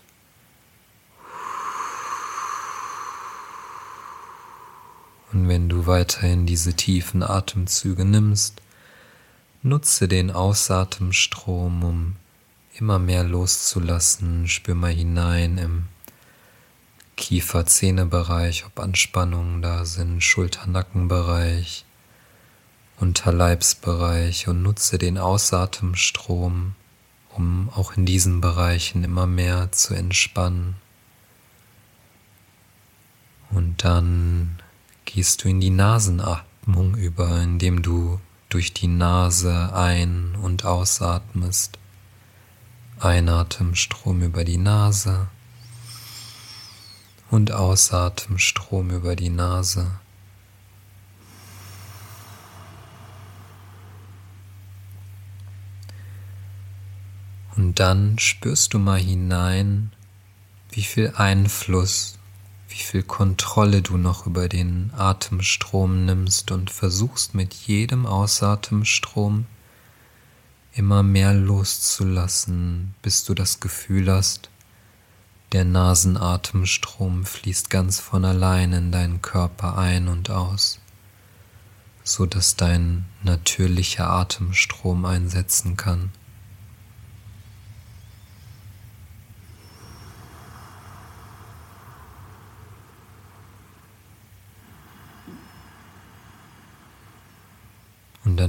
Und wenn du weiterhin diese tiefen Atemzüge nimmst, nutze den Ausatemstrom, um immer mehr loszulassen. Spür mal hinein im Kiefer-Zähne-Bereich, ob Anspannungen da sind, Schulter-Nacken-Bereich, Unterleibsbereich und nutze den Ausatemstrom, um auch in diesen Bereichen immer mehr zu entspannen. Und dann gehst du in die Nasenatmung über, indem du durch die Nase ein- und ausatmest. Einatemstrom über die Nase und Ausatemstrom über die Nase. Und dann spürst du mal hinein, wie viel Einfluss, wie viel Kontrolle du noch über den Atemstrom nimmst und versuchst mit jedem Ausatemstrom immer mehr loszulassen, bis du das Gefühl hast, der Nasenatemstrom fließt ganz von allein in deinen Körper ein und aus, so dass dein natürlicher Atemstrom einsetzen kann.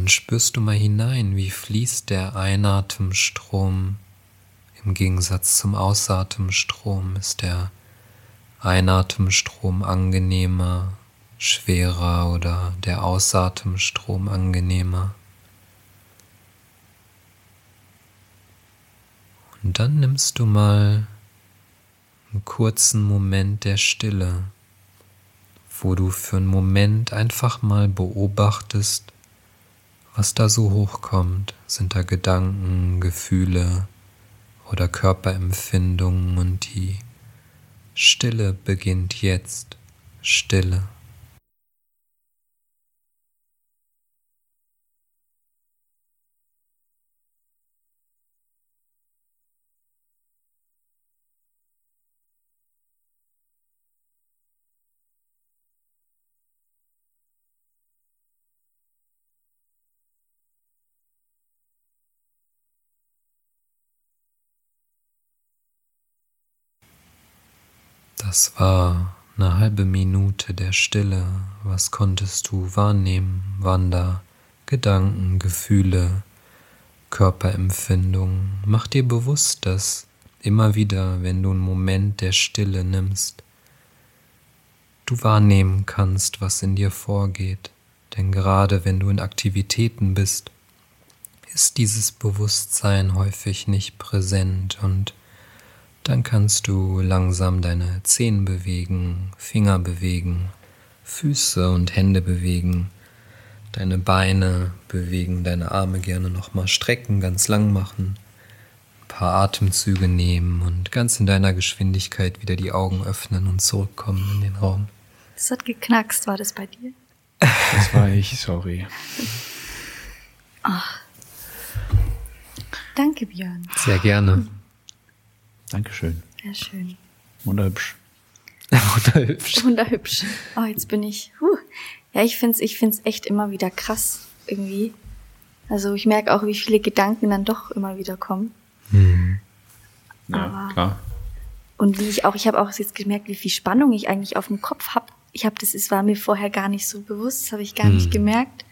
Und spürst du mal hinein, wie fließt der Einatemstrom im Gegensatz zum Ausatemstrom ist der Einatemstrom angenehmer, schwerer oder der Ausatemstrom angenehmer. Und dann nimmst du mal einen kurzen Moment der Stille, wo du für einen Moment einfach mal beobachtest, was da so hochkommt. Sind da Gedanken, Gefühle, oder Körperempfindungen und die Stille beginnt jetzt. Stille. Das war eine halbe Minute der Stille. Was konntest du wahrnehmen? Waren da Gedanken, Gefühle, Körperempfindungen? Mach dir bewusst, dass immer wieder, wenn du einen Moment der Stille nimmst, du wahrnehmen kannst, was in dir vorgeht. Denn gerade wenn du in Aktivitäten bist, ist dieses Bewusstsein häufig nicht präsent und dann kannst du langsam deine Zehen bewegen, Finger bewegen, Füße und Hände bewegen, deine Beine bewegen, deine Arme gerne nochmal strecken, ganz lang machen, ein paar Atemzüge nehmen und ganz in deiner Geschwindigkeit wieder die Augen öffnen und zurückkommen in den Raum. Das hat geknackst, war das bei dir? Das war ich, sorry. Ach. Danke, Björn. Sehr gerne. Dankeschön. Sehr schön. Wunderhübsch. [LAUGHS] Wunderhübsch. Wunderhübsch. Oh, jetzt bin ich. Huh. Ja, ich find's, ich find's echt immer wieder krass irgendwie. Also ich merke auch, wie viele Gedanken dann doch immer wieder kommen. Mhm. Ja, Aber- klar. Und wie ich auch, ich habe auch jetzt gemerkt, wie viel Spannung ich eigentlich auf dem Kopf habe. Ich habe das, es war mir vorher gar nicht so bewusst, das habe ich gar nicht Hm. gemerkt.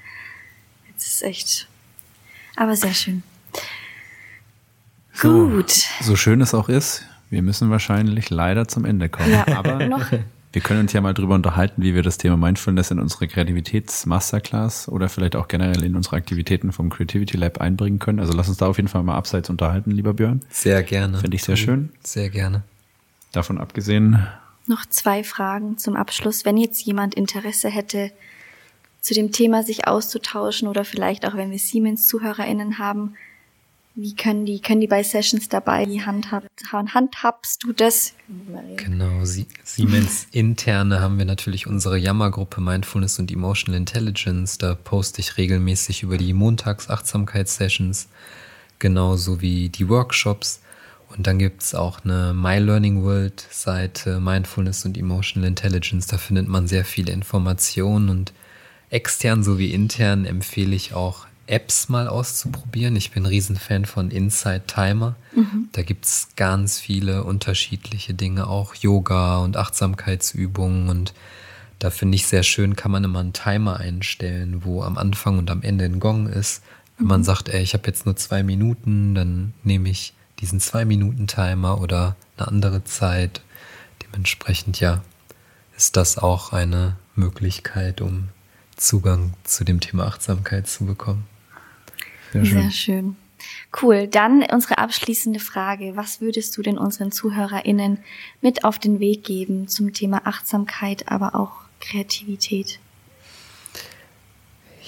Jetzt ist echt. Aber sehr schön. So, Gut. So schön es auch ist, wir müssen wahrscheinlich leider zum Ende kommen. Ja, Aber noch. wir können uns ja mal drüber unterhalten, wie wir das Thema Mindfulness in unsere Kreativitäts-Masterclass oder vielleicht auch generell in unsere Aktivitäten vom Creativity Lab einbringen können. Also lass uns da auf jeden Fall mal abseits unterhalten, lieber Björn. Sehr gerne. Finde ich sehr schön. Sehr gerne. Davon abgesehen, Noch zwei Fragen zum Abschluss. Wenn jetzt jemand Interesse hätte, zu dem Thema sich auszutauschen oder vielleicht auch wenn wir Siemens-ZuhörerInnen haben, wie können die, können die bei Sessions dabei? Wie handhab, handhabst du das? Genau, Sie Siemens [LAUGHS] interne haben wir natürlich unsere Jammergruppe Mindfulness und Emotional Intelligence. Da poste ich regelmäßig über die Montags-Achtsamkeitssessions, genauso wie die Workshops. Und dann gibt's auch eine My Learning World Seite Mindfulness und Emotional Intelligence. Da findet man sehr viele Informationen und extern sowie intern empfehle ich auch Apps mal auszuprobieren. Ich bin ein Riesenfan von Inside Timer. Mhm. Da gibt's ganz viele unterschiedliche Dinge, auch Yoga und Achtsamkeitsübungen. Und da finde ich sehr schön, kann man immer einen Timer einstellen, wo am Anfang und am Ende ein Gong ist. Wenn mhm. man sagt, ey, ich habe jetzt nur zwei Minuten, dann nehme ich diesen Zwei-Minuten-Timer oder eine andere Zeit. Dementsprechend ja, ist das auch eine Möglichkeit, um Zugang zu dem Thema Achtsamkeit zu bekommen. Sehr schön. Sehr schön. Cool. Dann unsere abschließende Frage. Was würdest du denn unseren ZuhörerInnen mit auf den Weg geben zum Thema Achtsamkeit, aber auch Kreativität?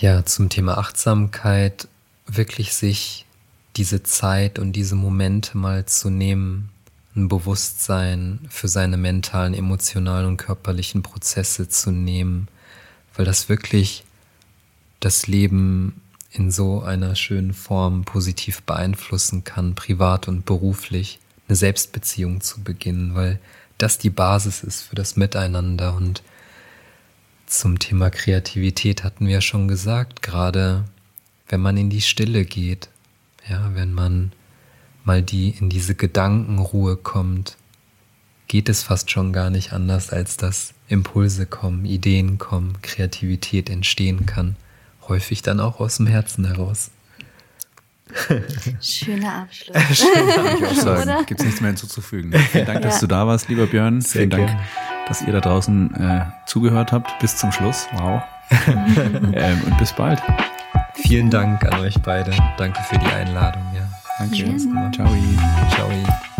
Ja, zum Thema Achtsamkeit wirklich sich diese Zeit und diese Momente mal zu nehmen, ein Bewusstsein für seine mentalen, emotionalen und körperlichen Prozesse zu nehmen, weil das wirklich das Leben in so einer schönen Form positiv beeinflussen kann, privat und beruflich, eine Selbstbeziehung zu beginnen, weil das die Basis ist für das Miteinander. Und zum Thema Kreativität hatten wir ja schon gesagt, gerade wenn man in die Stille geht, ja, wenn man mal die in diese Gedankenruhe kommt, geht es fast schon gar nicht anders, als dass Impulse kommen, Ideen kommen, Kreativität entstehen kann. Häufig dann auch aus dem Herzen heraus. [LAUGHS] Schöner Abschluss. Schöner ich auch [LAUGHS] sagen. Gibt es nichts mehr hinzuzufügen. Vielen Dank, dass ja. du da warst, lieber Björn. Sehr Vielen Dank, dass ihr da draußen äh, zugehört habt bis zum Schluss. Wow. [LAUGHS] ähm, und bis bald. Vielen Dank an euch beide. Danke für die Einladung. Ja. Danke. Ciao. Ciao.